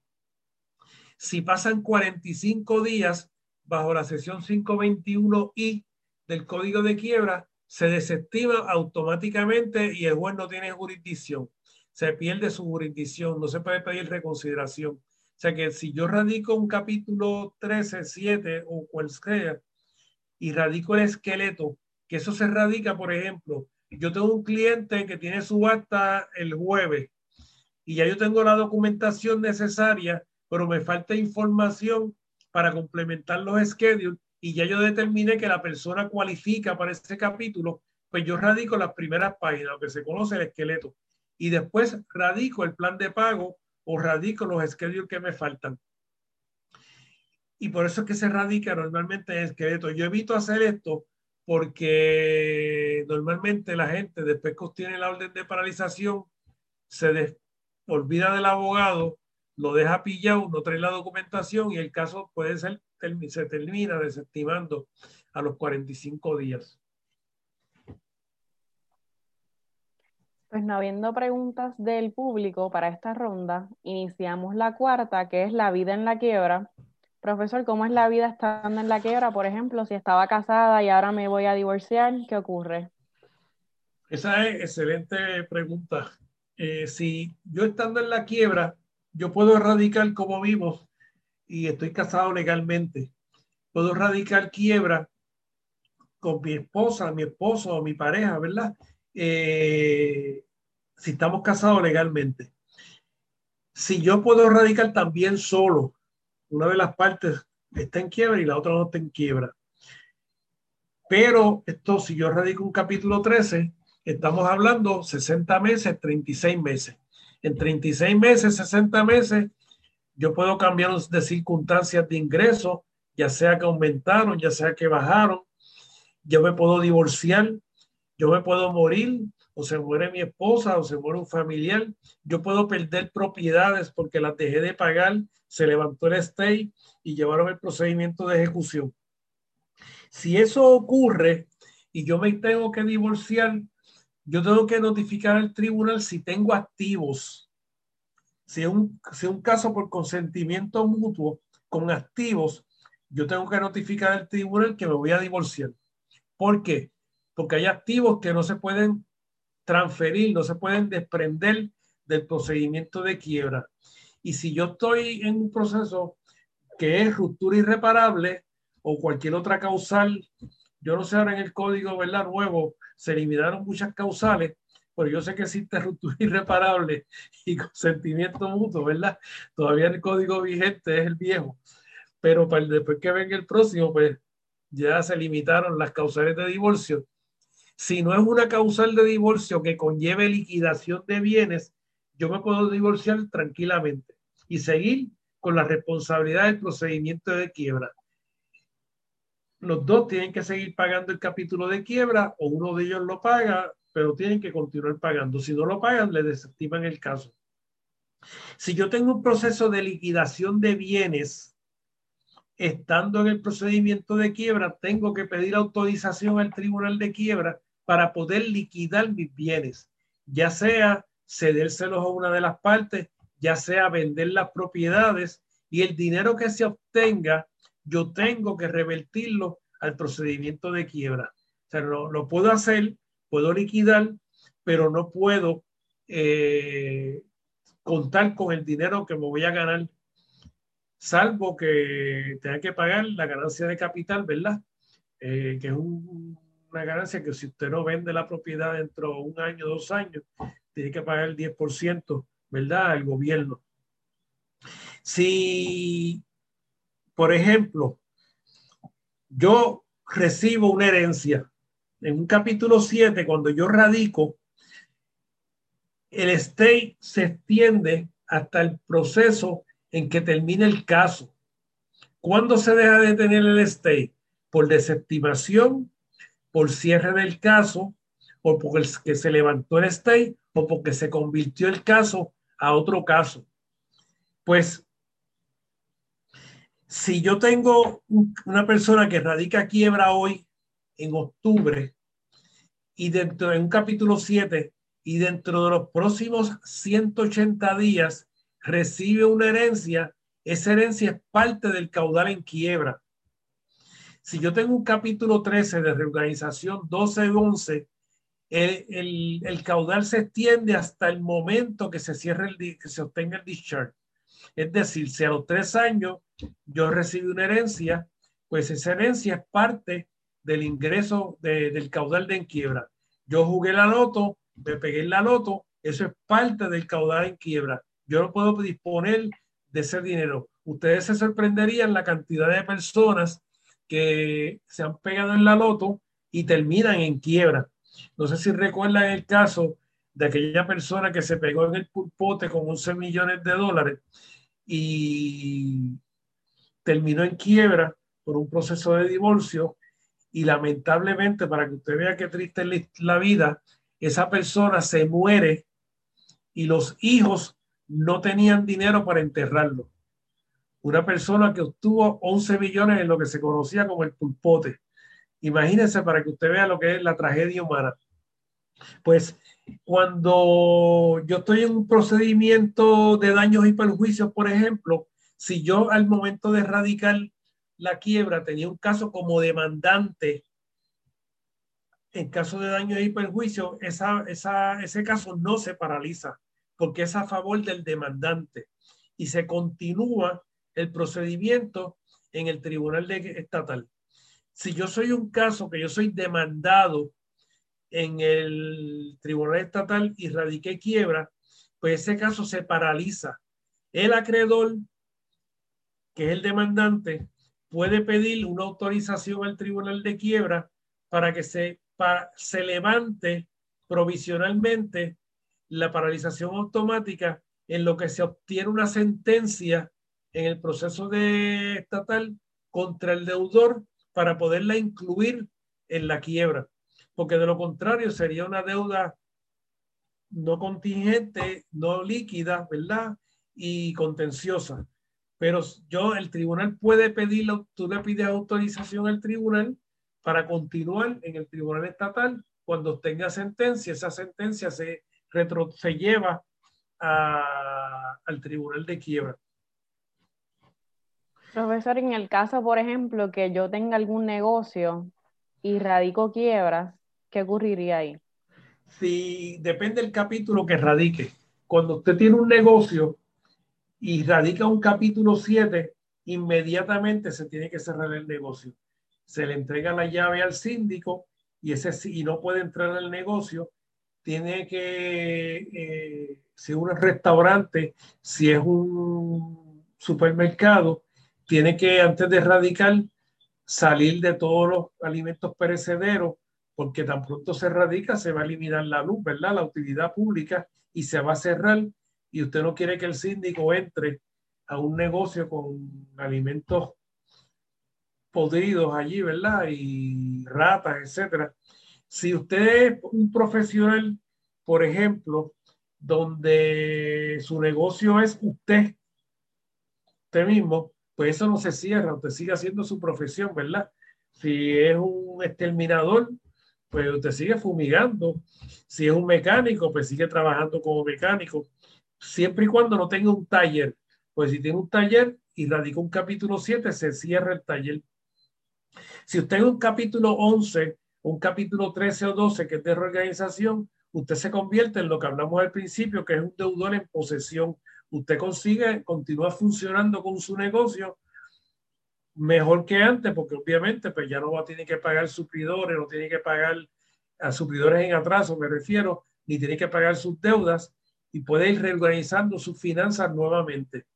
[SPEAKER 3] Si pasan 45 días bajo la sesión 521I del Código de Quiebra, se desestima automáticamente y el juez no tiene jurisdicción se pierde su jurisdicción, no se puede pedir reconsideración. O sea que si yo radico un capítulo 13, 7 o cual sea, y radico el esqueleto, que eso se radica, por ejemplo, yo tengo un cliente que tiene subasta el jueves y ya yo tengo la documentación necesaria, pero me falta información para complementar los schedules y ya yo determiné que la persona cualifica para ese capítulo, pues yo radico las primeras páginas, lo que se conoce el esqueleto y después radico el plan de pago o radico los schedules que me faltan. Y por eso es que se radica normalmente el esqueleto. Yo evito hacer esto porque normalmente la gente después que obtiene la orden de paralización se olvida del abogado, lo deja pillado, no trae la documentación y el caso puede ser, se termina desestimando a los 45 días.
[SPEAKER 1] Pues no habiendo preguntas del público para esta ronda, iniciamos la cuarta, que es la vida en la quiebra. Profesor, ¿cómo es la vida estando en la quiebra? Por ejemplo, si estaba casada y ahora me voy a divorciar, ¿qué ocurre?
[SPEAKER 3] Esa es excelente pregunta. Eh, si yo estando en la quiebra, yo puedo erradicar como vivo y estoy casado legalmente. Puedo erradicar quiebra con mi esposa, mi esposo o mi pareja, ¿verdad? Eh, si estamos casados legalmente. Si yo puedo radicar también solo, una de las partes está en quiebra y la otra no está en quiebra. Pero esto, si yo radico un capítulo 13, estamos hablando 60 meses, 36 meses. En 36 meses, 60 meses, yo puedo cambiar de circunstancias de ingreso, ya sea que aumentaron, ya sea que bajaron. Yo me puedo divorciar, yo me puedo morir, o se muere mi esposa, o se muere un familiar. Yo puedo perder propiedades porque las dejé de pagar, se levantó el stay y llevaron el procedimiento de ejecución. Si eso ocurre y yo me tengo que divorciar, yo tengo que notificar al tribunal si tengo activos. Si es un, caso por consentimiento mutuo con activos, yo tengo que notificar al tribunal que me voy a divorciar. ¿Por qué? porque hay activos que no se pueden transferir, no se pueden desprender del procedimiento de quiebra. Y si yo estoy en un proceso que es ruptura irreparable o cualquier otra causal, yo no sé ahora en el código ¿verdad? nuevo se eliminaron muchas causales, pero yo sé que existe ruptura irreparable y consentimiento mutuo, ¿verdad? Todavía el código vigente es el viejo, pero para después que venga el próximo, pues ya se limitaron las causales de divorcio si no es una causal de divorcio que conlleve liquidación de bienes, yo me puedo divorciar tranquilamente y seguir con la responsabilidad del procedimiento de quiebra. Los dos tienen que seguir pagando el capítulo de quiebra o uno de ellos lo paga, pero tienen que continuar pagando. Si no lo pagan, le desestiman el caso. Si yo tengo un proceso de liquidación de bienes, estando en el procedimiento de quiebra, tengo que pedir autorización al tribunal de quiebra para poder liquidar mis bienes, ya sea cedérselos a una de las partes, ya sea vender las propiedades y el dinero que se obtenga, yo tengo que revertirlo al procedimiento de quiebra. O sea, lo, puedo hacer, puedo liquidar, pero no puedo eh, contar con el dinero que me voy a ganar, salvo que tenga que pagar la ganancia de capital, ¿verdad? Eh, que es un, una ganancia que si usted no vende la propiedad dentro de un año, dos años, tiene que pagar el 10%, ¿verdad? Al gobierno. Si, por ejemplo, yo recibo una herencia, en un capítulo 7, cuando yo radico, el state se extiende hasta el proceso en que termine el caso. ¿Cuándo se deja de tener el state? Por desestimación, por cierre del caso, o porque se levantó el state, o porque se convirtió el caso a otro caso. Pues, si yo tengo una persona que radica quiebra hoy, en octubre, y dentro de un capítulo 7, y dentro de los próximos 180 días recibe una herencia, esa herencia es parte del caudal en quiebra. Si yo tengo un capítulo 13 de reorganización 12 y 11, el, el, caudal se extiende hasta el momento que se cierre el, que se obtenga el discharge. Es decir, si a los tres años yo recibí una herencia, pues esa herencia es parte del ingreso del caudal de en quiebra. Yo jugué la loto, me pegué en la loto, eso es parte del caudal en quiebra. Yo no puedo disponer de ese dinero. Ustedes se sorprenderían la cantidad de personas que se han pegado en la loto y terminan en quiebra. No sé si recuerdan el caso de aquella persona que se pegó en el pulpote con 11 millones de dólares y terminó en quiebra por un proceso de divorcio y lamentablemente para que usted vea qué triste es la vida, esa persona se muere y los hijos no tenían dinero para enterrarlo. Una persona que obtuvo 11 millones en lo que se conocía como el pulpote. Imagínense para que usted vea lo que es la tragedia humana. Pues cuando yo estoy en un procedimiento de daños y perjuicios, por ejemplo, si yo al momento de erradicar la quiebra tenía un caso como demandante en caso de daños y perjuicios, esa, ese caso no se paraliza porque es a favor del demandante y se continúa el procedimiento en el tribunal estatal. Si yo soy un caso que yo soy demandado en el tribunal estatal y radiqué quiebra, pues ese caso se paraliza. El acreedor, que es el demandante, puede pedir una autorización al tribunal de quiebra para que se se levante provisionalmente la paralización automática en lo que se obtiene una sentencia en el proceso de estatal contra el deudor para poderla incluir en la quiebra, porque de lo contrario sería una deuda no contingente, no líquida, ¿verdad? Y contenciosa. Pero yo, el tribunal puede pedirlo, tú le pides autorización al tribunal para continuar en el tribunal estatal. Cuando tenga sentencia, esa sentencia se, retro, se lleva al tribunal de quiebra.
[SPEAKER 1] Profesor, en el caso, por ejemplo, que yo tenga algún negocio y radico quiebras, ¿qué ocurriría ahí?
[SPEAKER 3] Si depende del capítulo que radique. Cuando usted tiene un negocio y radica un capítulo 7, inmediatamente se tiene que cerrar el negocio se le entrega la llave al síndico y ese y no puede entrar al negocio, tiene que, eh, si es un restaurante, si es un supermercado, tiene que antes de radicar salir de todos los alimentos perecederos, porque tan pronto se radica se va a eliminar la luz, ¿verdad? La utilidad pública y se va a cerrar y usted no quiere que el síndico entre a un negocio con alimentos podridos allí, ¿verdad? Y ratas, etcétera. Si usted es un profesional, por ejemplo, donde su negocio es usted, usted mismo, pues eso no se cierra, usted sigue haciendo su profesión, ¿verdad? Si es un exterminador, pues usted sigue fumigando. Si es un mecánico, pues sigue trabajando como mecánico. Siempre y cuando no tenga un taller, pues si tiene un taller y radica un capítulo 7, se cierra el taller. Si usted en un capítulo 11, un capítulo 13 o 12 que es de reorganización, usted se convierte en lo que hablamos al principio, que es un deudor en posesión. Usted consigue, continúa funcionando con su negocio mejor que antes, porque obviamente pues ya no va a tener que pagar supridores, no tiene que pagar a supridores en atraso, me refiero, ni tiene que pagar sus deudas y puede ir reorganizando sus finanzas nuevamente.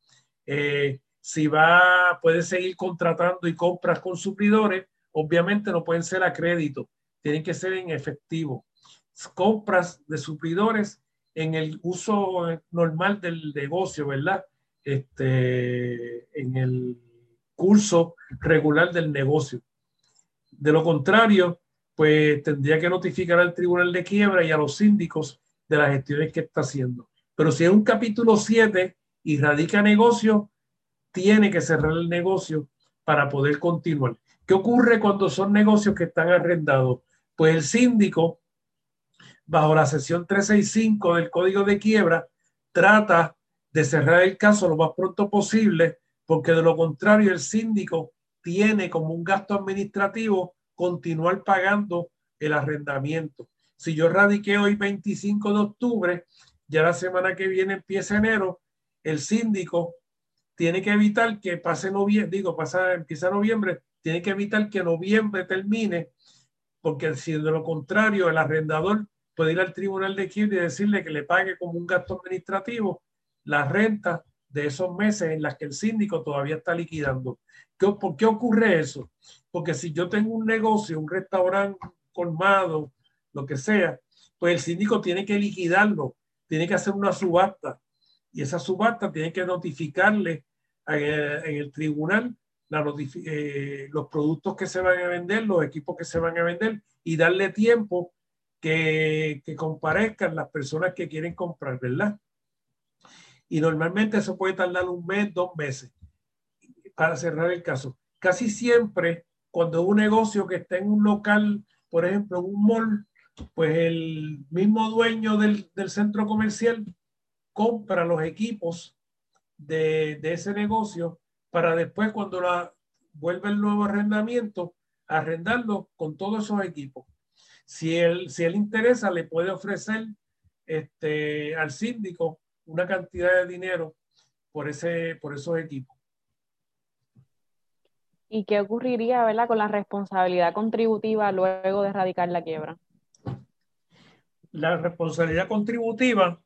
[SPEAKER 3] Eh, si va, puede seguir contratando y compras con suplidores, obviamente no pueden ser a crédito, tienen que ser en efectivo. Compras de suplidores en el uso normal del negocio, ¿verdad? Este, en el curso regular del negocio. De lo contrario, pues tendría que notificar al tribunal de quiebra y a los síndicos de las gestiones que está haciendo. Pero si es un capítulo 7 y radica negocio, tiene que cerrar el negocio para poder continuar. ¿Qué ocurre cuando son negocios que están arrendados? Pues el síndico, bajo la sesión 365 del Código de Quiebra, trata de cerrar el caso lo más pronto posible, porque de lo contrario el síndico tiene como un gasto administrativo continuar pagando el arrendamiento. Si yo radiqué hoy 25 de octubre, ya la semana que viene empieza enero, el síndico tiene que evitar que pase noviembre, digo, pasa, empieza noviembre, tiene que evitar que noviembre termine, porque si de lo contrario el arrendador puede ir al tribunal de quiebra y decirle que le pague como un gasto administrativo la renta de esos meses en las que el síndico todavía está liquidando. ¿Por qué ocurre eso? Porque si yo tengo un negocio, un restaurante colmado, lo que sea, pues el síndico tiene que liquidarlo, tiene que hacer una subasta y esa subasta tiene que notificarle en el tribunal eh, los productos que se van a vender, los equipos que se van a vender y darle tiempo que comparezcan las personas que quieren comprar, ¿verdad? Y normalmente eso puede tardar un mes, dos meses para cerrar el caso. Casi siempre, cuando un negocio que está en un local, por ejemplo, un mall, pues el mismo dueño del, del centro comercial compra los equipos de, de, ese negocio para después, cuando la, vuelve el nuevo arrendamiento, arrendarlo con todos esos equipos. Si él, si él interesa, le puede ofrecer este, al síndico una cantidad de dinero por, ese, por esos equipos.
[SPEAKER 1] ¿Y qué ocurriría ¿verdad? con la responsabilidad contributiva luego de erradicar la quiebra?
[SPEAKER 3] La responsabilidad contributiva,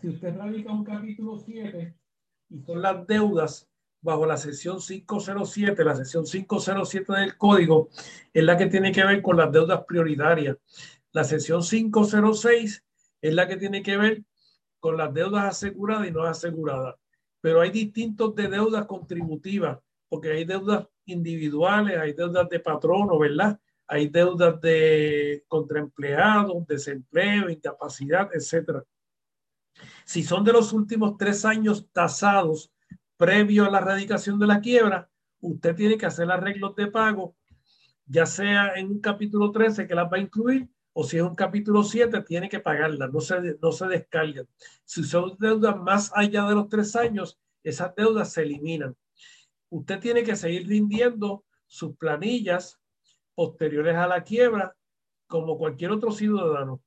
[SPEAKER 3] si usted radica un capítulo 7 y son las deudas bajo la sección 507, la sección 507 del código, es la que tiene que ver con las deudas prioritarias. La sección 506 es la que tiene que ver con las deudas aseguradas y no aseguradas. Pero hay distintos de deudas contributivas, porque hay deudas individuales, hay deudas de patrono, ¿verdad? Hay deudas de contraempleados, desempleo, incapacidad, etcétera. Si son de los últimos tres años tasados previo a la erradicación de la quiebra, usted tiene que hacer arreglos de pago, ya sea en un capítulo 13 que las va a incluir o si es un capítulo 7, tiene que pagarla, no se, no se descargan. Si son deudas más allá de los tres años, esas deudas se eliminan. Usted tiene que seguir rindiendo sus planillas posteriores a la quiebra, como cualquier otro ciudadano.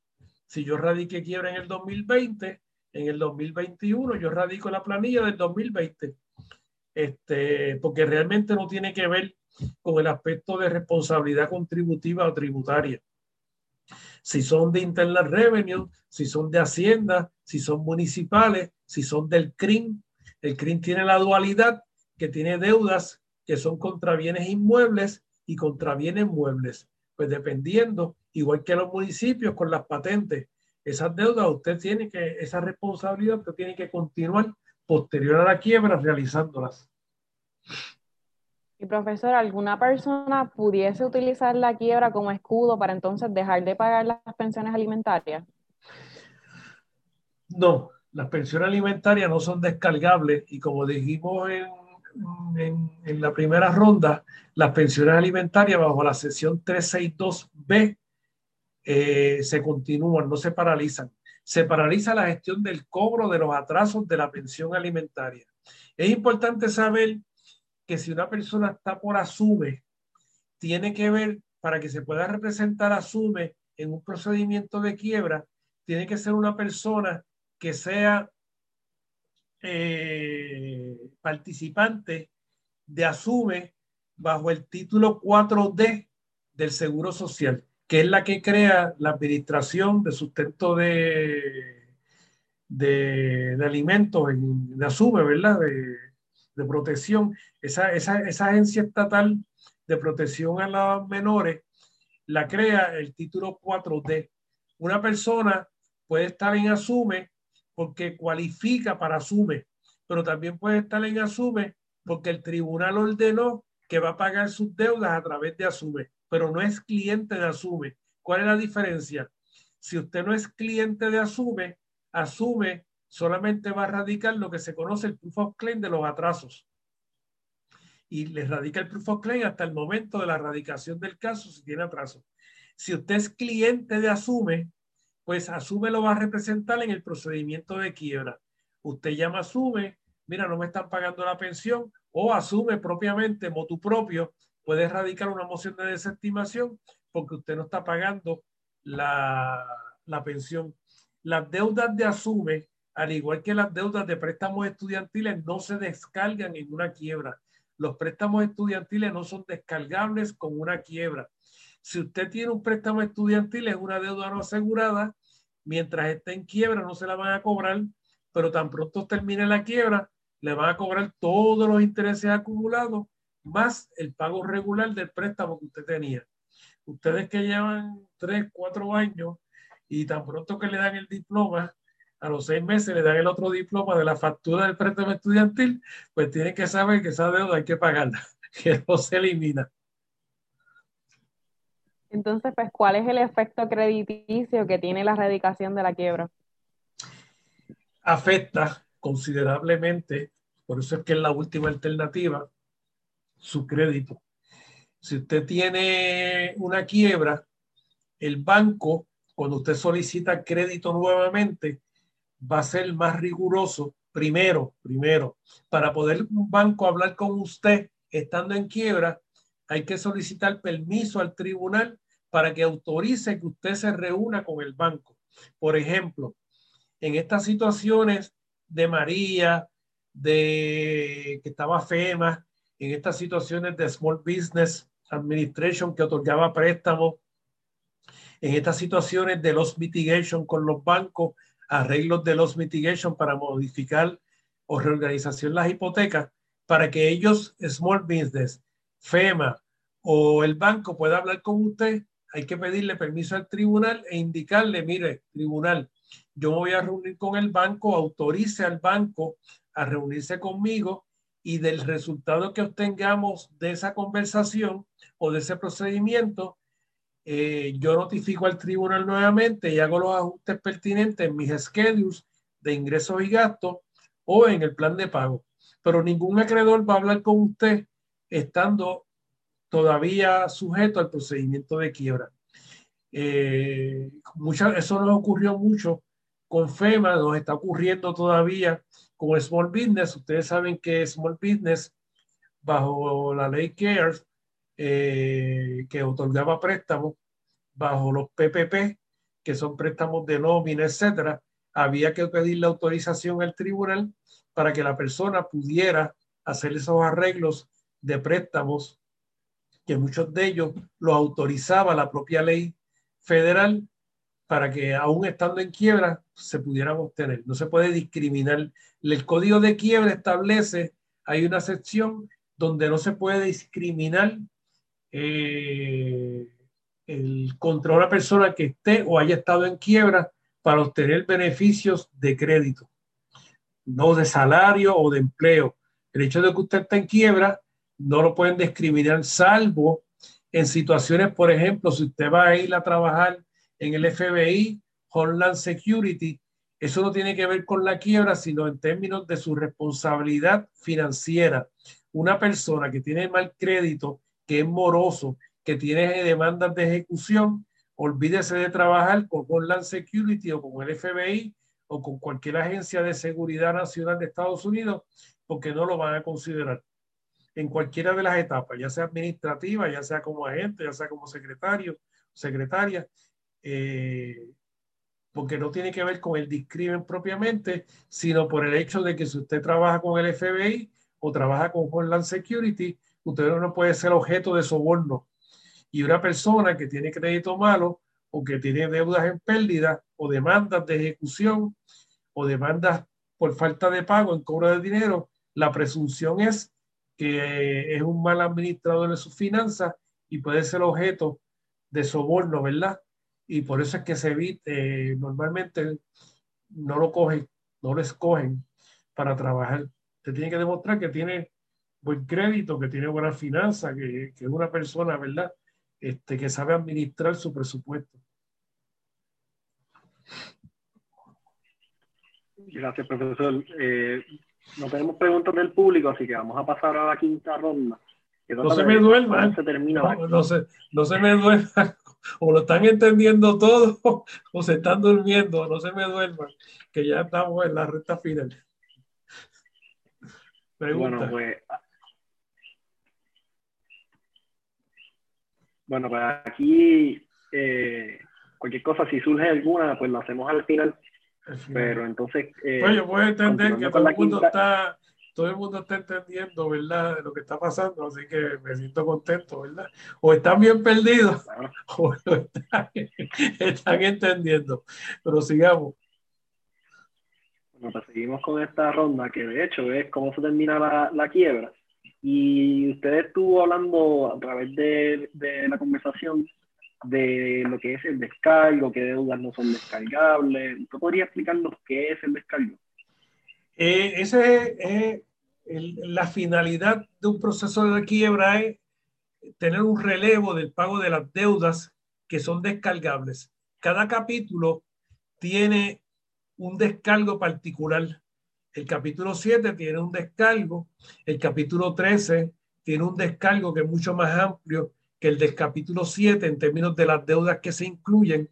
[SPEAKER 3] Si yo radiqué quiebra en el 2020, en el 2021 yo radico la planilla del 2020. Este, porque realmente no tiene que ver con el aspecto de responsabilidad contributiva o tributaria si son de Internal Revenue, si son de Hacienda, si son municipales, si son del CRIM. El CRIM tiene la dualidad que tiene deudas que son contra bienes inmuebles y contra bienes muebles. Pues dependiendo, igual que los municipios con las patentes, esas deudas usted tiene que, esa responsabilidad usted tiene que continuar posterior a la quiebra realizándolas.
[SPEAKER 1] Y profesor, ¿alguna persona pudiese utilizar la quiebra como escudo para entonces dejar de pagar las pensiones alimentarias?
[SPEAKER 3] No, las pensiones alimentarias no son descargables y como dijimos en, en, la primera ronda, las pensiones alimentarias bajo la sección 362B eh, se continúan, no se paralizan. Se paraliza la gestión del cobro de los atrasos de la pensión alimentaria. Es importante saber que si una persona está por asume, tiene que ver, para que se pueda representar asume en un procedimiento de quiebra, tiene que ser una persona que sea eh, participante de asume bajo el título 4D del Seguro Social, que es la que crea la administración de sustento de, de, alimentos, en, de ASUME, ¿verdad? De protección. Esa, esa, esa agencia estatal de protección a los menores la crea el título 4D. Una persona puede estar en Asume porque cualifica para Asume, pero también puede estar en Asume porque el tribunal ordenó que va a pagar sus deudas a través de Asume, pero no es cliente de Asume. ¿Cuál es la diferencia? Si usted no es cliente de Asume, Asume solamente va a radicar lo que se conoce el proof of claim de los atrasos. Y le radica el proof of claim hasta el momento de la radicación del caso si tiene atraso. Si usted es cliente de Asume, pues Asume lo va a representar en el procedimiento de quiebra. Usted llama Asume, mira, no me están pagando la pensión, o Asume propiamente, motu propio, puede radicar una moción de desestimación porque usted no está pagando la, la pensión. Las deudas de Asume al igual que las deudas de préstamos estudiantiles, no se descargan en una quiebra. Los préstamos estudiantiles no son descargables con una quiebra. Si usted tiene un préstamo estudiantil, es una deuda no asegurada, mientras esté en quiebra no se la van a cobrar, pero tan pronto termine la quiebra, le van a cobrar todos los intereses acumulados más el pago regular del préstamo que usted tenía. Ustedes que llevan tres, cuatro años y tan pronto que le dan el diploma, a los seis meses le dan el otro diploma de la factura del préstamo estudiantil, pues tienen que saber que esa deuda hay que pagarla, que no se elimina.
[SPEAKER 1] Entonces, pues, ¿cuál es el efecto crediticio que tiene la erradicación de la quiebra?
[SPEAKER 3] Afecta considerablemente, por eso es que es la última alternativa, su crédito. Si usted tiene una quiebra, el banco, cuando usted solicita crédito nuevamente, va a ser más riguroso. Primero, primero, para poder un banco hablar con usted estando en quiebra, hay que solicitar permiso al tribunal para que autorice que usted se reúna con el banco. Por ejemplo, en estas situaciones de María, de que estaba FEMA, en estas situaciones de Small Business Administration que otorgaba préstamos, en estas situaciones de los mitigation con los bancos, arreglos de los mitigation para modificar o reorganización las hipotecas para que ellos, Small Business, FEMA o el banco pueda hablar con usted, hay que pedirle permiso al tribunal e indicarle, mire, tribunal, yo me voy a reunir con el banco, autorice al banco a reunirse conmigo y del resultado que obtengamos de esa conversación o de ese procedimiento, eh, yo notifico al tribunal nuevamente y hago los ajustes pertinentes en mis schedules de ingresos y gastos o en el plan de pago. Pero ningún acreedor va a hablar con usted estando todavía sujeto al procedimiento de quiebra. Eh, eso nos ocurrió mucho con FEMA, nos está ocurriendo todavía con Small Business. Ustedes saben que Small Business, bajo la ley CARES, eh, que otorgaba préstamos bajo los PPP, que son préstamos de nómina, etcétera, había que pedir la autorización al tribunal para que la persona pudiera hacer esos arreglos de préstamos, que muchos de ellos los autorizaba la propia ley federal para que aún estando en quiebra se pudieran obtener. No se puede discriminar. El código de quiebra establece, hay una sección donde no se puede discriminar eh, el, contra una persona que esté o haya estado en quiebra para obtener beneficios de crédito, no de salario o de empleo. El hecho de que usted esté en quiebra no lo pueden discriminar, salvo en situaciones, por ejemplo, si usted va a ir a trabajar en el FBI, Homeland Security, eso no tiene que ver con la quiebra, sino en términos de su responsabilidad financiera. Una persona que tiene mal crédito, que es moroso, que tiene demandas de ejecución, olvídese de trabajar con Homeland Security o con el FBI o con cualquier agencia de seguridad nacional de Estados Unidos, porque no lo van a considerar. En cualquiera de las etapas, ya sea administrativa, ya sea como agente, ya sea como secretario, secretaria, eh, porque no tiene que ver con el discrimen propiamente, sino por el hecho de que si usted trabaja con el FBI o trabaja con Homeland Security, usted no puede ser objeto de soborno. Y una persona que tiene crédito malo o que tiene deudas en pérdida o demandas de ejecución o demandas por falta de pago en cobro de dinero, la presunción es que es un mal administrador de sus finanzas y puede ser objeto de soborno, ¿verdad? Y por eso es que se evite, normalmente no lo cogen, no lo escogen para trabajar. Se tiene que demostrar que tiene buen crédito, que tiene buena finanza, que, que es una persona, ¿verdad? Este, que sabe administrar su presupuesto.
[SPEAKER 2] Gracias, profesor. Eh, no tenemos preguntas del público, así que vamos a pasar a la quinta ronda.
[SPEAKER 3] No se me duerman. Se termina no, no, se, no se me duerman. O lo están entendiendo todo o se están durmiendo. No se me duerman, que ya estamos en la recta final.
[SPEAKER 2] Pregunta. Bueno, pues. Bueno, pues aquí eh, cualquier cosa, si surge alguna, pues lo hacemos al final. Pero entonces.
[SPEAKER 3] Eh, pues yo puedo entender que todo el mundo está todo el mundo está entendiendo, ¿verdad?, de lo que está pasando, así que me siento contento, ¿verdad? O están bien perdidos, o están, están, entendiendo. Pero sigamos.
[SPEAKER 2] Bueno, pues seguimos con esta ronda, que de hecho es cómo se termina la, la quiebra. Y usted estuvo hablando a través de, de la conversación de lo que es el descargo, qué deudas no son descargables. ¿Usted podría explicarnos qué es el descargo?
[SPEAKER 3] Eh, ese es la finalidad de un proceso de quiebra es tener un relevo del pago de las deudas que son descargables. Cada capítulo tiene un descargo particular. El capítulo 7 tiene un descargo, el capítulo 13 tiene un descargo que es mucho más amplio que el del capítulo 7 en términos de las deudas que se incluyen.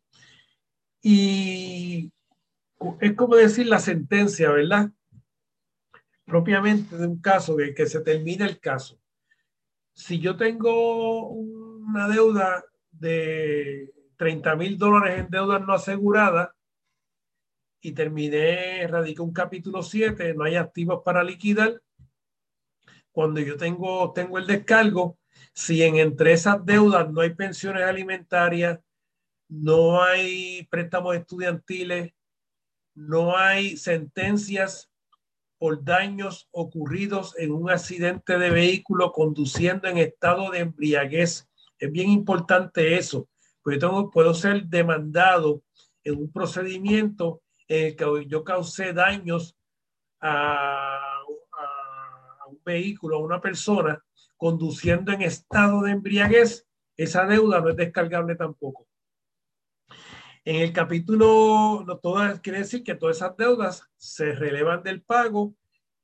[SPEAKER 3] Y es como decir la sentencia, ¿verdad? propiamente de un caso, de que se termine el caso. Si yo tengo una deuda de 30 mil dólares en deudas no aseguradas y terminé, radiqué un capítulo 7, no hay activos para liquidar, cuando yo tengo, tengo el descargo, si en entre esas deudas no hay pensiones alimentarias, no hay préstamos estudiantiles, no hay sentencias por daños ocurridos en un accidente de vehículo conduciendo en estado de embriaguez. Es bien importante eso, porque yo puedo ser demandado en un procedimiento el que yo causé daños a, a un vehículo, a una persona, conduciendo en estado de embriaguez. Esa deuda no es descargable tampoco. En el capítulo, no todas, quiere decir que todas esas deudas se relevan del pago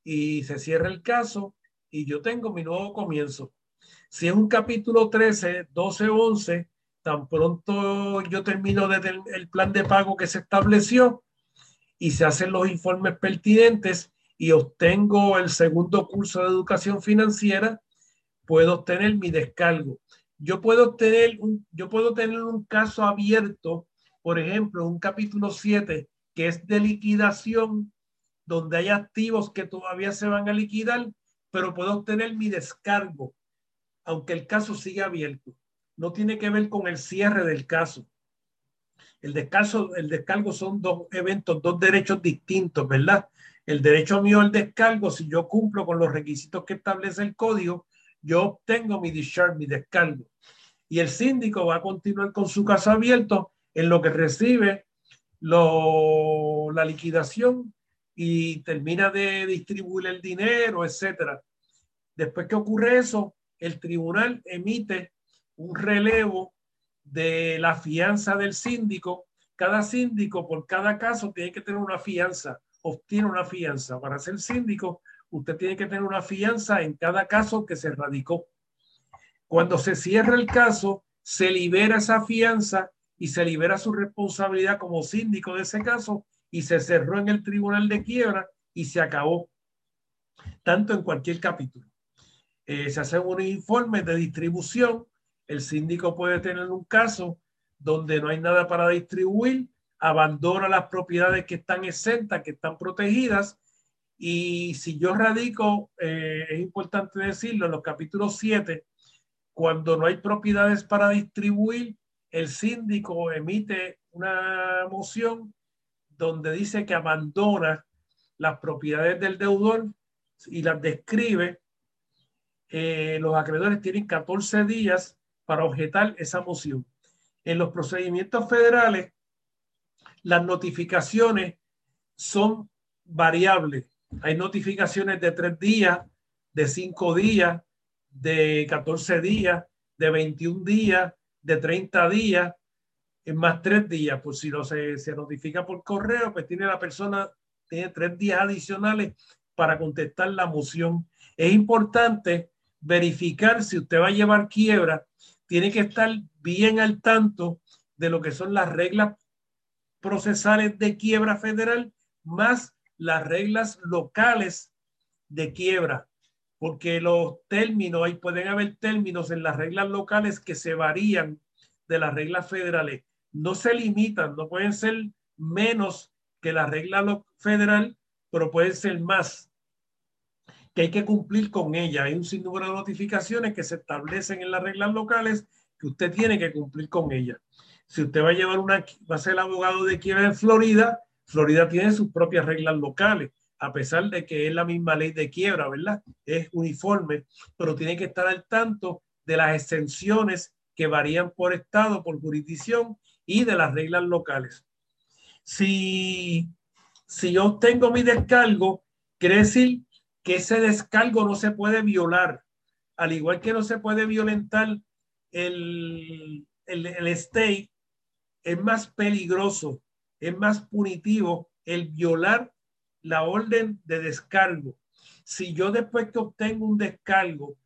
[SPEAKER 3] y se cierra el caso y yo tengo mi nuevo comienzo. Si es un capítulo 13, 12, 11, tan pronto yo termino desde el plan de pago que se estableció y se hacen los informes pertinentes y obtengo el segundo curso de educación financiera, puedo obtener mi descargo. Yo puedo tener un, yo puedo tener un caso abierto por ejemplo, un capítulo 7 que es de liquidación, donde hay activos que todavía se van a liquidar, pero puedo obtener mi descargo, aunque el caso siga abierto. No tiene que ver con el cierre del caso. El descargo, el descargo son dos eventos, dos derechos distintos, ¿verdad? El derecho mío al descargo, si yo cumplo con los requisitos que establece el código, yo obtengo mi discharge, mi descargo. Y el síndico va a continuar con su caso abierto en lo que recibe lo, la liquidación y termina de distribuir el dinero, etcétera. Después que ocurre eso, el tribunal emite un relevo de la fianza del síndico. Cada síndico por cada caso tiene que tener una fianza, obtiene una fianza. Para ser síndico, usted tiene que tener una fianza en cada caso que se radicó. Cuando se cierra el caso, se libera esa fianza y se libera su responsabilidad como síndico de ese caso y se cerró en el tribunal de quiebra y se acabó, tanto en cualquier capítulo. Eh, se hacen unos informes de distribución, el síndico puede tener un caso donde no hay nada para distribuir, abandona las propiedades que están exentas, que están protegidas, y si yo radico, eh, es importante decirlo, en los capítulos 7, cuando no hay propiedades para distribuir, el síndico emite una moción donde dice que abandona las propiedades del deudor y las describe, eh, los acreedores tienen 14 días para objetar esa moción. En los procedimientos federales, las notificaciones son variables. Hay notificaciones de tres días, de cinco días, de 14 días, de 21 días, de 30 días, en más tres días. Pues si no se, se notifica por correo, pues tiene la persona, tiene tres días adicionales para contestar la moción. Es importante verificar si usted va a llevar quiebra, tiene que estar bien al tanto de lo que son las reglas procesales de quiebra federal más las reglas locales de quiebra, porque los términos, ahí pueden haber términos en las reglas locales que se varían de las reglas federales. No se limitan, no pueden ser menos que la regla federal, pero pueden ser más, que hay que cumplir con ella. Hay un sinnúmero de notificaciones que se establecen en las reglas locales que usted tiene que cumplir con ella. Si usted va a llevar una, va a ser abogado de quiebra en Florida, Florida tiene sus propias reglas locales, a pesar de que es la misma ley de quiebra, ¿verdad? Es uniforme, pero tiene que estar al tanto de las exenciones que varían por estado, por jurisdicción y de las reglas locales. Si, si yo tengo mi descargo, quiere decir que ese descargo no se puede violar, al igual que no se puede violentar el, el, el state es más peligroso, es más punitivo el violar la orden de descargo. Si yo después que obtengo un descargo,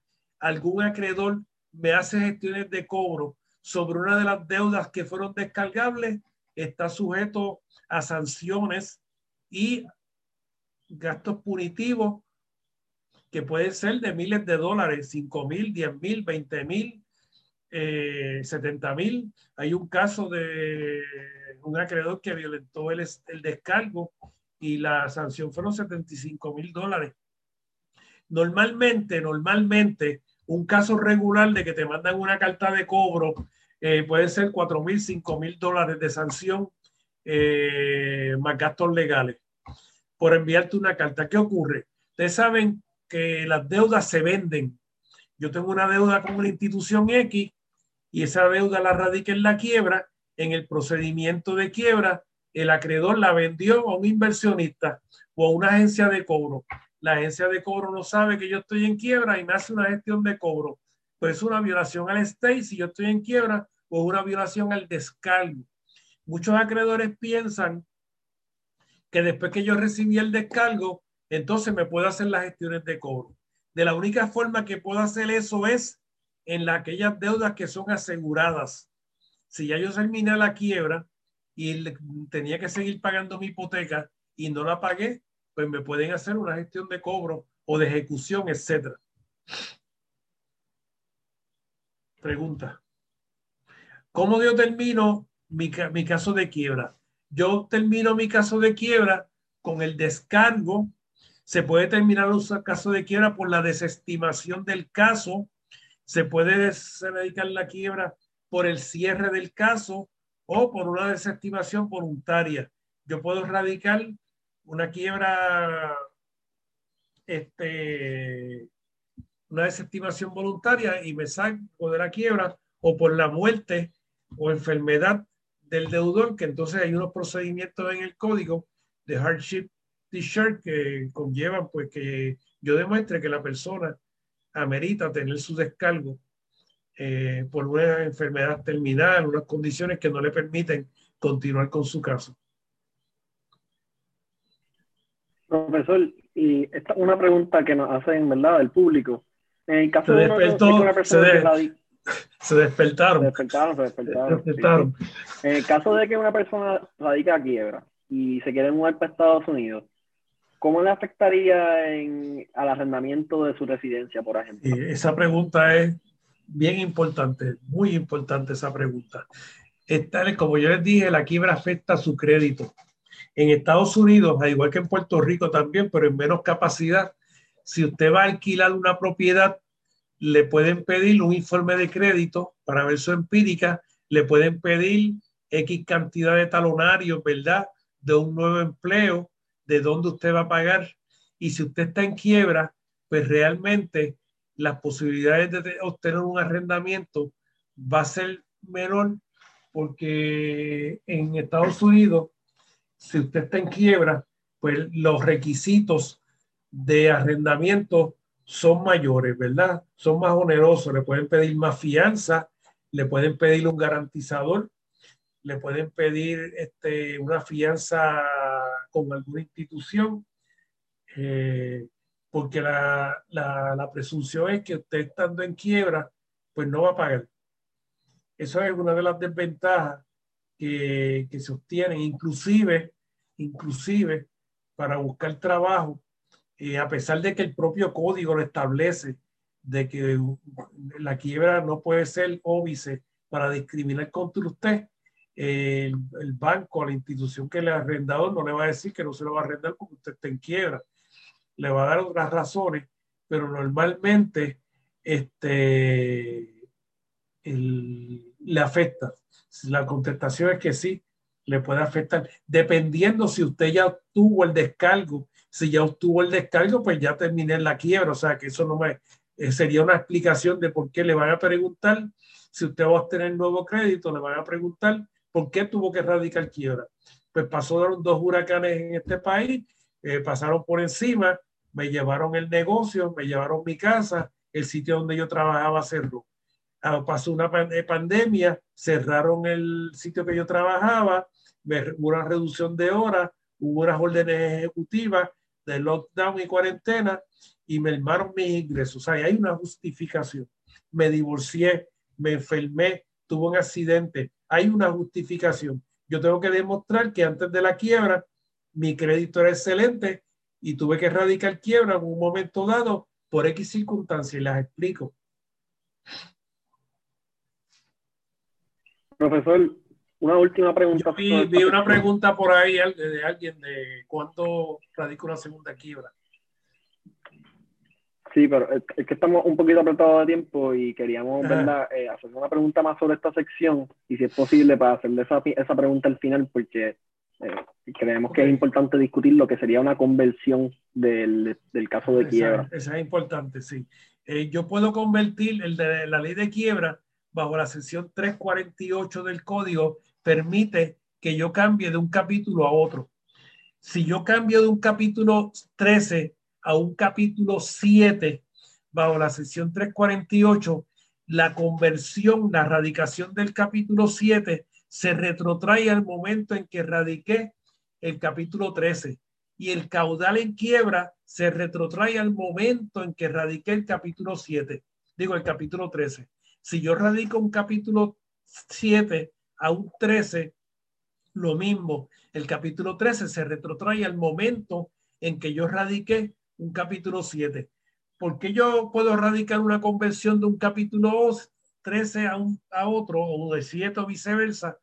[SPEAKER 3] algún acreedor me hace gestiones de cobro sobre una de las deudas que fueron descargables, está sujeto a sanciones y gastos punitivos que pueden ser de miles de dólares, 5 mil, 10 mil, 20 mil, eh, 70 mil. Hay un caso de un acreedor que violentó el, el descargo y la sanción fueron 75 mil dólares. Normalmente, normalmente, un caso regular de que te mandan una carta de cobro eh, puede ser 4 mil, 5 mil dólares de sanción eh, más gastos legales por enviarte una carta. ¿Qué ocurre? Ustedes saben que las deudas se venden. Yo tengo una deuda con una institución X y esa deuda la radica en la quiebra, en el procedimiento de quiebra, el acreedor la vendió a un inversionista o a una agencia de cobro. La agencia de cobro no sabe que yo estoy en quiebra y me hace una gestión de cobro. Pues es una violación al stay si yo estoy en quiebra o una violación al descargo. Muchos acreedores piensan que después que yo recibí el descargo, entonces me puedo hacer las gestiones de cobro. De la única forma que puedo hacer eso es en la, aquellas deudas que son aseguradas. Si ya yo terminé la quiebra y tenía que seguir pagando mi hipoteca y no la pagué, pues me pueden hacer una gestión de cobro o de ejecución, etcétera. Pregunta. ¿Cómo yo termino mi, mi caso de quiebra? Yo termino mi caso de quiebra con el descargo. Se puede terminar un caso de quiebra por la desestimación del caso se puede dedicar la quiebra por el cierre del caso o por una desestimación voluntaria. Yo puedo radicar una quiebra, este, una desestimación voluntaria y me saco de la quiebra o por la muerte o enfermedad del deudor, que entonces hay unos procedimientos en el código de hardship t-shirt que conllevan pues que yo demuestre que la persona amerita tener su descargo eh, por una enfermedad terminal, unas condiciones que no le permiten continuar con su caso.
[SPEAKER 2] Profesor, y esta una pregunta que nos hacen, ¿verdad?, del público. En el caso
[SPEAKER 3] se
[SPEAKER 2] de,
[SPEAKER 3] una persona se, se, despertaron.
[SPEAKER 2] Se despertaron, se despertaron. En el caso de que una persona radica a quiebra y se quiere mudar para Estados Unidos, ¿cómo le afectaría al arrendamiento de su residencia, por ejemplo?
[SPEAKER 3] Esa pregunta es bien importante, muy importante esa pregunta. Como yo les dije, la quiebra afecta su crédito. En Estados Unidos, al igual que en Puerto Rico también, pero en menos capacidad, si usted va a alquilar una propiedad, le pueden pedir un informe de crédito para ver su empírica, le pueden pedir X cantidad de talonarios, ¿verdad? de un nuevo empleo, de dónde usted va a pagar. Y si usted está en quiebra, pues realmente las posibilidades de obtener un arrendamiento va a ser menor porque en Estados Unidos, si usted está en quiebra, pues los requisitos de arrendamiento son mayores, ¿verdad? Son más onerosos, le pueden pedir más fianza, le pueden pedir un garantizador, le pueden pedir este, una fianza con alguna institución, eh, porque la, la, presunción es que usted estando en quiebra, pues no va a pagar. Eso es una de las desventajas que, que se obtienen, inclusive, inclusive para buscar trabajo, eh, a pesar de que el propio código lo establece, de que la quiebra no puede ser óbice para discriminar contra usted, el, el, banco, la institución que le ha arrendado no le va a decir que no se lo va a arrendar porque usted está en quiebra. Le va a dar otras razones, pero normalmente este, le afecta. La contestación es que sí, le puede afectar, dependiendo si usted ya obtuvo el descargo. Si ya obtuvo el descargo, pues ya terminé la quiebra. O sea, que eso no me eh, sería una explicación de por qué le van a preguntar si usted va a obtener nuevo crédito, le van a preguntar por qué tuvo que radicar quiebra. Pues pasó dos huracanes en este país, eh, pasaron por encima, me llevaron el negocio, me llevaron mi casa, el sitio donde yo trabajaba cerró. Ah, pasó una eh, pandemia, cerraron el sitio que yo trabajaba, hubo una reducción de horas, hubo unas órdenes ejecutivas de lockdown y cuarentena y me armaron mis ingresos. O sea, hay una justificación. Me divorcié, me enfermé, tuve un accidente. Hay una justificación. Yo tengo que demostrar que antes de la quiebra mi crédito era excelente y tuve que erradicar quiebra en un momento dado por X circunstancias y las explico.
[SPEAKER 2] Profesor, una última pregunta.
[SPEAKER 3] vi, una pregunta por ahí de, alguien de cuánto radica una segunda quiebra.
[SPEAKER 2] Sí, pero es que estamos un poquito apretados de tiempo y queríamos eh, hacer una pregunta más sobre esta sección y si es posible para hacerle esa, esa pregunta al final porque eh, creemos que es importante discutir lo que sería una conversión del, del caso de quiebra.
[SPEAKER 3] Esa, es importante, sí. Eh, yo puedo convertir el de la ley de quiebra bajo la sección 348 del código permite que yo cambie de un capítulo a otro. Si yo cambio de un capítulo 13 a un capítulo 7 bajo la sección 348, la conversión, la radicación del capítulo 7 se retrotrae al momento en que radiqué el capítulo 13 y el caudal en quiebra se retrotrae al momento en que radiqué el capítulo 7, digo el capítulo 13. Si yo radico un capítulo 7 a un 13, lo mismo. El capítulo 13 se retrotrae al momento en que yo radiqué un capítulo 7. ¿Por qué yo puedo radicar una conversión de un capítulo 13 a, un, a otro o de 7 o viceversa?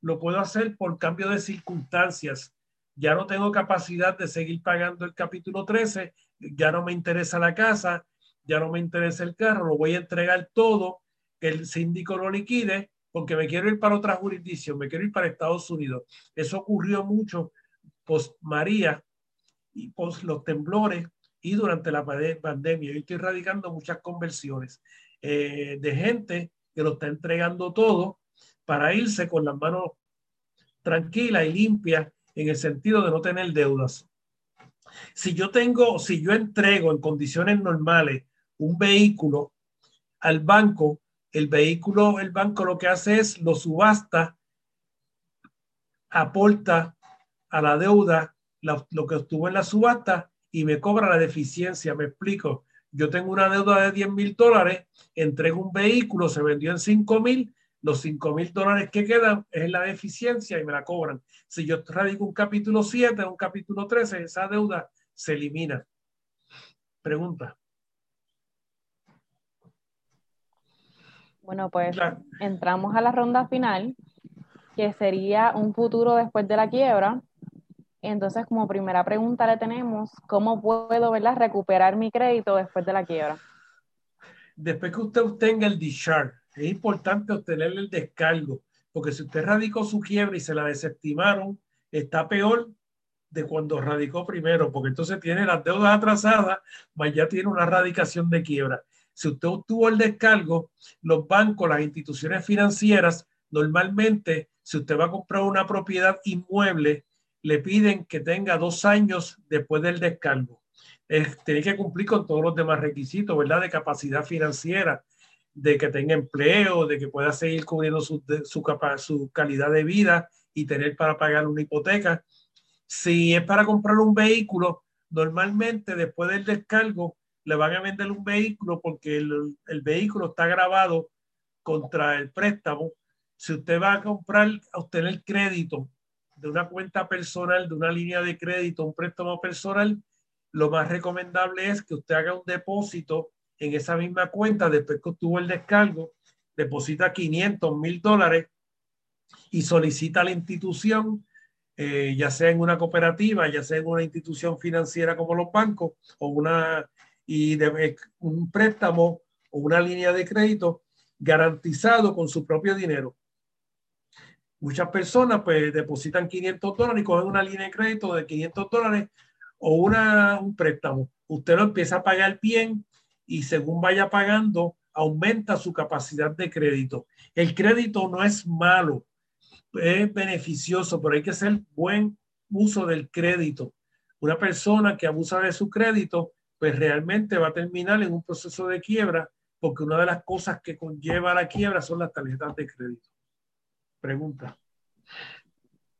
[SPEAKER 3] Lo puedo hacer por cambio de circunstancias. Ya no tengo capacidad de seguir pagando el capítulo 13, ya no me interesa la casa, ya no me interesa el carro, lo voy a entregar todo que el síndico lo liquide porque me quiero ir para otra jurisdicción, me quiero ir para Estados Unidos. Eso ocurrió mucho post María y post los temblores y durante la pandemia. Yo estoy radicando muchas conversiones eh, de gente que lo está entregando todo para irse con las manos tranquilas y limpias en el sentido de no tener deudas. Si yo tengo, si yo entrego en condiciones normales un vehículo al banco, el vehículo, el banco lo que hace es lo subasta, aporta a la deuda lo que obtuvo en la subasta y me cobra la deficiencia. Me explico. Yo tengo una deuda de 10 mil dólares, entrego un vehículo, se vendió en 5 mil, los 5 mil dólares que quedan es la deficiencia y me la cobran. Si yo radico un capítulo 7, un capítulo 13, esa deuda se elimina. Pregunta.
[SPEAKER 1] Bueno, pues entramos a la ronda final, que sería un futuro después de la quiebra. Entonces, como primera pregunta le tenemos, ¿cómo puedo ¿verdad? recuperar mi crédito después de la quiebra?
[SPEAKER 3] Después que usted obtenga el discharge, es importante obtener el descargo, porque si usted radicó su quiebra y se la desestimaron, está peor de cuando radicó primero, porque entonces tiene las deudas atrasadas, más ya tiene una radicación de quiebra. Si usted obtuvo el descargo, los bancos, las instituciones financieras, normalmente, si usted va a comprar una propiedad inmueble, le piden que tenga dos años después del descargo. tiene que cumplir con todos los demás requisitos, ¿verdad? De capacidad financiera, de que tenga empleo, de que pueda seguir cubriendo su, su, su calidad de vida y tener para pagar una hipoteca. Si es para comprar un vehículo, normalmente después del descargo le van a vender un vehículo porque el, el vehículo está grabado contra el préstamo. Si usted va a comprar, a obtener crédito de una cuenta personal, de una línea de crédito, un préstamo personal, lo más recomendable es que usted haga un depósito en esa misma cuenta después que obtuvo el descargo, deposita 500 mil dólares y solicita a la institución, eh, ya sea en una cooperativa, ya sea en una institución financiera como los bancos, o una, y de, un préstamo o una línea de crédito garantizado con su propio dinero. Muchas personas pues depositan 500 dólares y cogen una línea de crédito de 500 dólares o una, un préstamo. Usted lo empieza a pagar bien y según vaya pagando, aumenta su capacidad de crédito. El crédito no es malo, es beneficioso, pero hay que hacer buen uso del crédito. Una persona que abusa de su crédito, pues realmente va a terminar en un proceso de quiebra, porque una de las cosas que conlleva la quiebra son las tarjetas de crédito. Pregunta.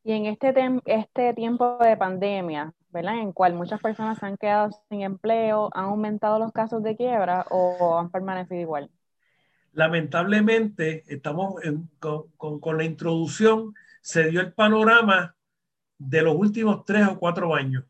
[SPEAKER 1] Y en este, este tiempo de pandemia, ¿verdad? En cual muchas personas se han quedado sin empleo, ¿han aumentado los casos de quiebra o han permanecido igual?
[SPEAKER 3] Lamentablemente, estamos con, con, la introducción, se dio el panorama de los últimos tres o cuatro años.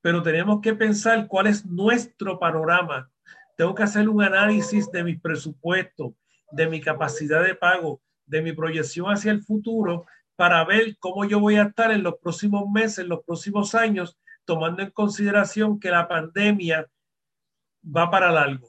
[SPEAKER 3] Pero tenemos que pensar cuál es nuestro panorama. Tengo que hacer un análisis de mis presupuestos, de mi capacidad de pago, de mi proyección hacia el futuro para ver cómo yo voy a estar en los próximos meses, en los próximos años, tomando en consideración que la pandemia va para largo.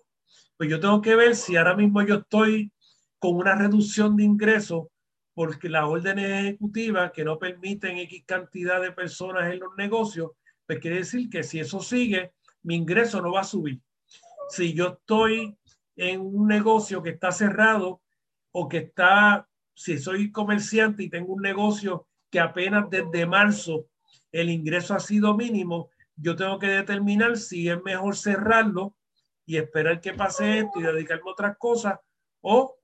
[SPEAKER 3] Pues yo tengo que ver si ahora mismo yo estoy con una reducción de ingresos porque las órdenes ejecutivas que no permiten X cantidad de personas en los negocios, pues quiere decir que si eso sigue, mi ingreso no va a subir. Si yo estoy en un negocio que está cerrado o que está si soy comerciante y tengo un negocio que apenas desde marzo el ingreso ha sido mínimo, yo tengo que determinar si es mejor cerrarlo y esperar que pase esto y dedicarme a otras cosas o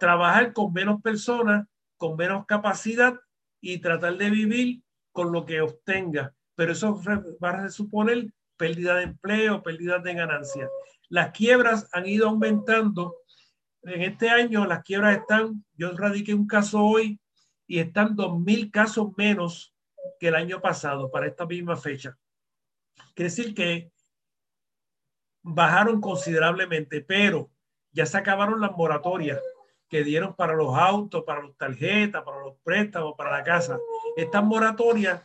[SPEAKER 3] trabajar con menos personas, con menos capacidad y tratar de vivir con lo que obtenga. Pero eso va a suponer pérdida de empleo, pérdida de ganancias. Las quiebras han ido aumentando en este año las quiebras están, yo radiqué un caso hoy y están dos mil casos menos que el año pasado para esta misma fecha. Quiere decir que bajaron considerablemente, pero ya se acabaron las moratorias que dieron para los autos, para las tarjetas, para los préstamos, para la casa. Estas moratorias,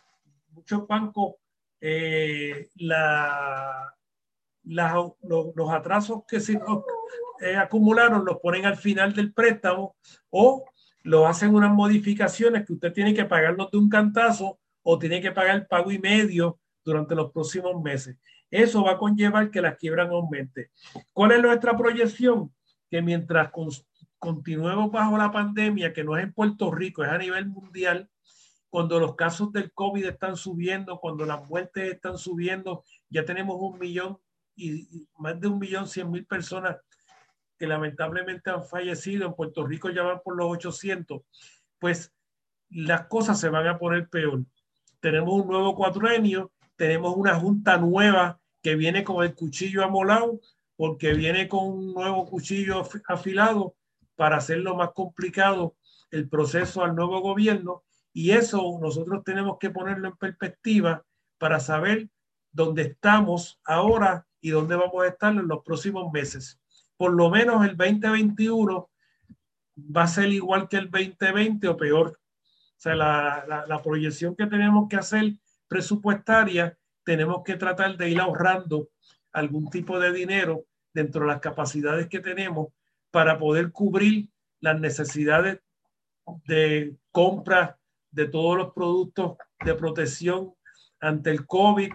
[SPEAKER 3] muchos bancos, eh, la, los, atrasos que se eh, acumularon los ponen al final del préstamo o lo hacen unas modificaciones que usted tiene que pagarlos de un cantazo o tiene que pagar el pago y medio durante los próximos meses. Eso va a conllevar que las quiebras aumente. ¿Cuál es nuestra proyección? Que mientras continuemos bajo la pandemia, que no es en Puerto Rico, es a nivel mundial, cuando los casos del COVID están subiendo, cuando las muertes están subiendo, ya tenemos un millón y, más de un millón cien mil personas que lamentablemente han fallecido, en Puerto Rico ya van por los 800, pues las cosas se van a poner peor. Tenemos un nuevo cuatrenio, tenemos una junta nueva que viene con el cuchillo amolado, porque viene con un nuevo cuchillo afilado para hacerlo más complicado el proceso al nuevo gobierno. Y eso nosotros tenemos que ponerlo en perspectiva para saber dónde estamos ahora y dónde vamos a estar en los próximos meses. Por lo menos el 2021 va a ser igual que el 2020 o peor. O sea, la, la, proyección que tenemos que hacer presupuestaria, tenemos que tratar de ir ahorrando algún tipo de dinero dentro de las capacidades que tenemos para poder cubrir las necesidades de compra de todos los productos de protección ante el COVID,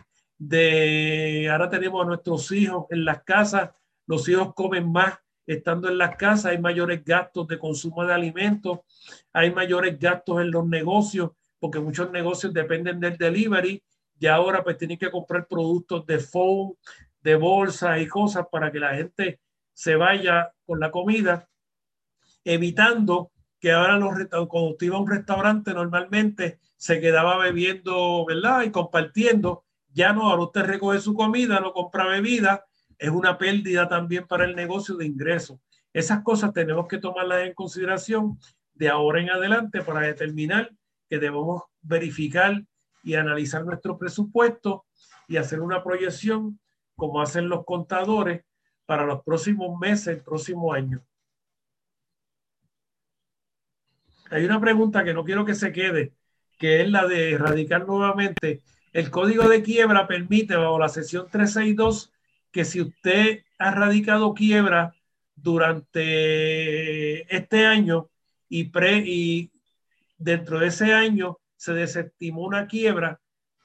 [SPEAKER 3] de ahora tenemos a nuestros hijos en las casas, los hijos comen más estando en las casas, hay mayores gastos de consumo de alimentos, hay mayores gastos en los negocios, porque muchos negocios dependen del delivery y ahora pues tienen que comprar productos de phone, de bolsa y cosas para que la gente se vaya con la comida, evitando que ahora los, cuando usted iba a un restaurante normalmente se quedaba bebiendo, ¿verdad? Y compartiendo. Ya no, ahora usted recoge su comida, no compra bebida, es una pérdida también para el negocio de ingresos. Esas cosas tenemos que tomarlas en consideración de ahora en adelante para determinar que debemos verificar y analizar nuestro presupuesto y hacer una proyección como hacen los contadores para los próximos meses, el próximo año. Hay una pregunta que no quiero que se quede, que es la de erradicar nuevamente. El código de quiebra permite, bajo la sesión 362, que si usted ha radicado quiebra durante este año y, pre, y dentro de ese año se desestimó una quiebra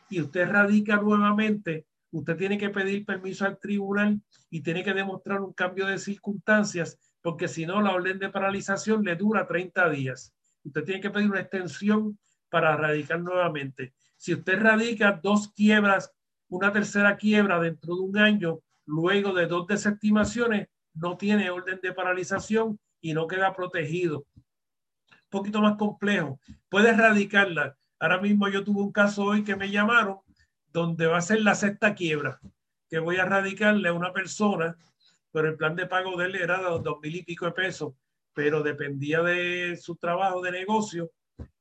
[SPEAKER 3] y usted radica nuevamente, usted tiene que pedir permiso al tribunal y tiene que demostrar un cambio de circunstancias, porque si no, la orden de paralización le dura 30 días. Usted tiene que pedir una extensión para radicar nuevamente. Si usted radica dos quiebras, una tercera quiebra dentro de un año, luego de dos desestimaciones, no tiene orden de paralización y no queda protegido. Un poquito más complejo. Puede radicarla. Ahora mismo yo tuve un caso hoy que me llamaron donde va a ser la sexta quiebra, que voy a radicarle a una persona, pero el plan de pago de él era de dos mil y pico de pesos, pero dependía de su trabajo de negocio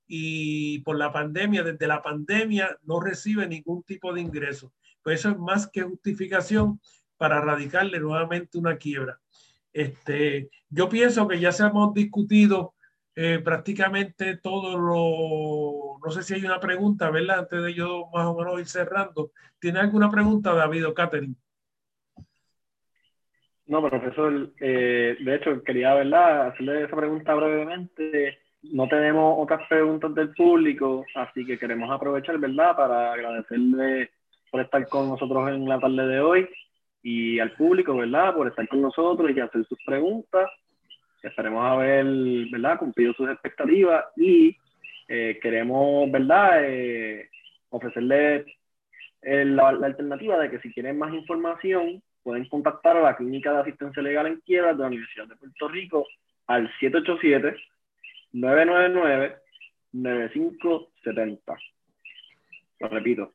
[SPEAKER 3] y por la pandemia, desde la pandemia no recibe ningún tipo de ingreso. Pues eso es más que justificación para radicarle nuevamente una quiebra. Este, yo pienso que ya se hemos discutido eh, prácticamente todo lo, no sé si hay una pregunta, ¿verdad? Antes de yo más o menos ir cerrando. ¿Tiene alguna pregunta, David o Catherine?
[SPEAKER 2] No, profesor, eh, de hecho quería, ¿verdad? Hacerle esa pregunta brevemente. No tenemos otras preguntas del público, así que queremos aprovechar, ¿verdad? Para agradecerle por estar con nosotros en la tarde de hoy y al público, ¿verdad? Por estar con nosotros y hacer sus preguntas. Esperemos haber, ¿verdad? Cumplido sus expectativas y eh, queremos, ¿verdad? Eh, ofrecerles la, la, alternativa de que si quieren más información pueden contactar a la Clínica de Asistencia Legal en Quiebra de la Universidad de Puerto Rico al 787-999-9570. Lo repito,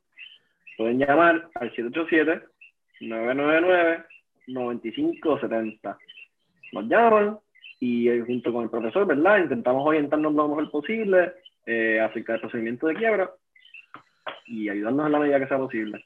[SPEAKER 2] pueden llamar al 787 999-9570. Nos llaman y eh, junto con el profesor, ¿verdad? Intentamos orientarnos lo mejor posible eh, acerca del procedimiento de quiebra y ayudarnos en la medida que sea posible.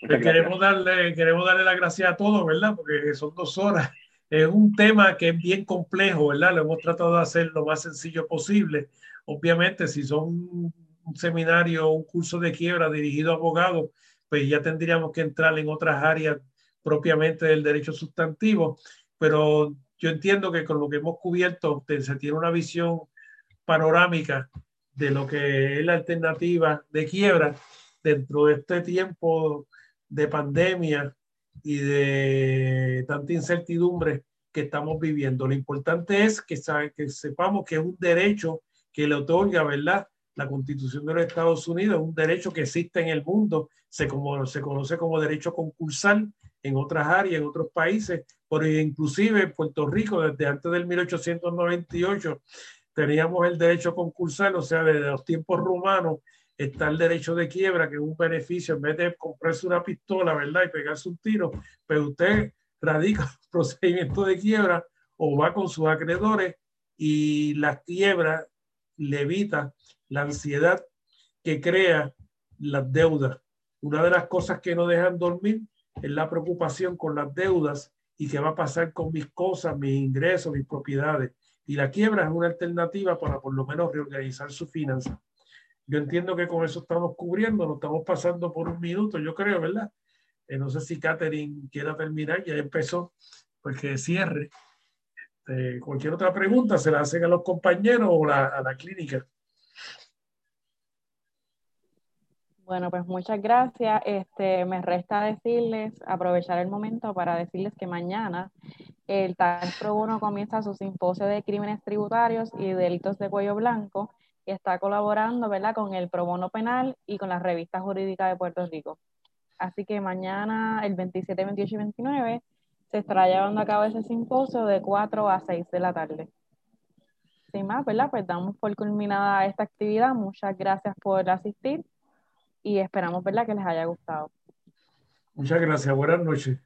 [SPEAKER 3] Queremos darle, queremos darle las gracias a todos, ¿verdad? Porque son dos horas. Es un tema que es bien complejo, ¿verdad? Lo hemos tratado de hacer lo más sencillo posible. Obviamente, si son un seminario, un curso de quiebra dirigido a abogados, pues ya tendríamos que entrar en otras áreas propiamente del derecho sustantivo, pero yo entiendo que con lo que hemos cubierto se tiene una visión panorámica de lo que es la alternativa de quiebra dentro de este tiempo de pandemia y de tanta incertidumbre que estamos viviendo. Lo importante es que, que sepamos que es un derecho que le otorga, ¿verdad? la Constitución de los Estados Unidos, un derecho que existe en el mundo, se, como, se conoce como derecho concursal en otras áreas, en otros países, pero inclusive en Puerto Rico, desde antes del 1898, teníamos el derecho concursal, o sea, desde los tiempos romanos está el derecho de quiebra, que es un beneficio, en vez de comprarse una pistola, ¿verdad? Y pegarse un tiro, pero pues usted radica un procedimiento de quiebra o va con sus acreedores y la quiebra le evita la ansiedad que crea las deudas. Una de las cosas que no dejan dormir es la preocupación con las deudas y qué va a pasar con mis cosas, mis ingresos, mis propiedades. Y la quiebra es una alternativa para por lo menos reorganizar su finanza. Yo entiendo que con eso estamos cubriendo, nos estamos pasando por un minuto, yo creo, ¿verdad? Eh, no sé si Catherine quiera terminar, ya empezó, porque cierre. Este, cualquier otra pregunta se la hacen a los compañeros o a la clínica.
[SPEAKER 1] Bueno, pues muchas gracias. Este, me resta decirles, aprovechar el momento para decirles que mañana el TAX Pro Bono comienza su simposio de crímenes tributarios y delitos de cuello blanco y está colaborando, ¿verdad?, con el Pro Bono Penal y con la revista jurídica de Puerto Rico. Así que mañana, el 27, 28 y 29, se estará llevando a cabo ese simposio de 4 a 6 de la tarde. Sin más, ¿verdad? Pues damos por culminada esta actividad. Muchas gracias por asistir y esperamos, ¿verdad?, que les haya gustado.
[SPEAKER 3] Muchas gracias. Buenas noches.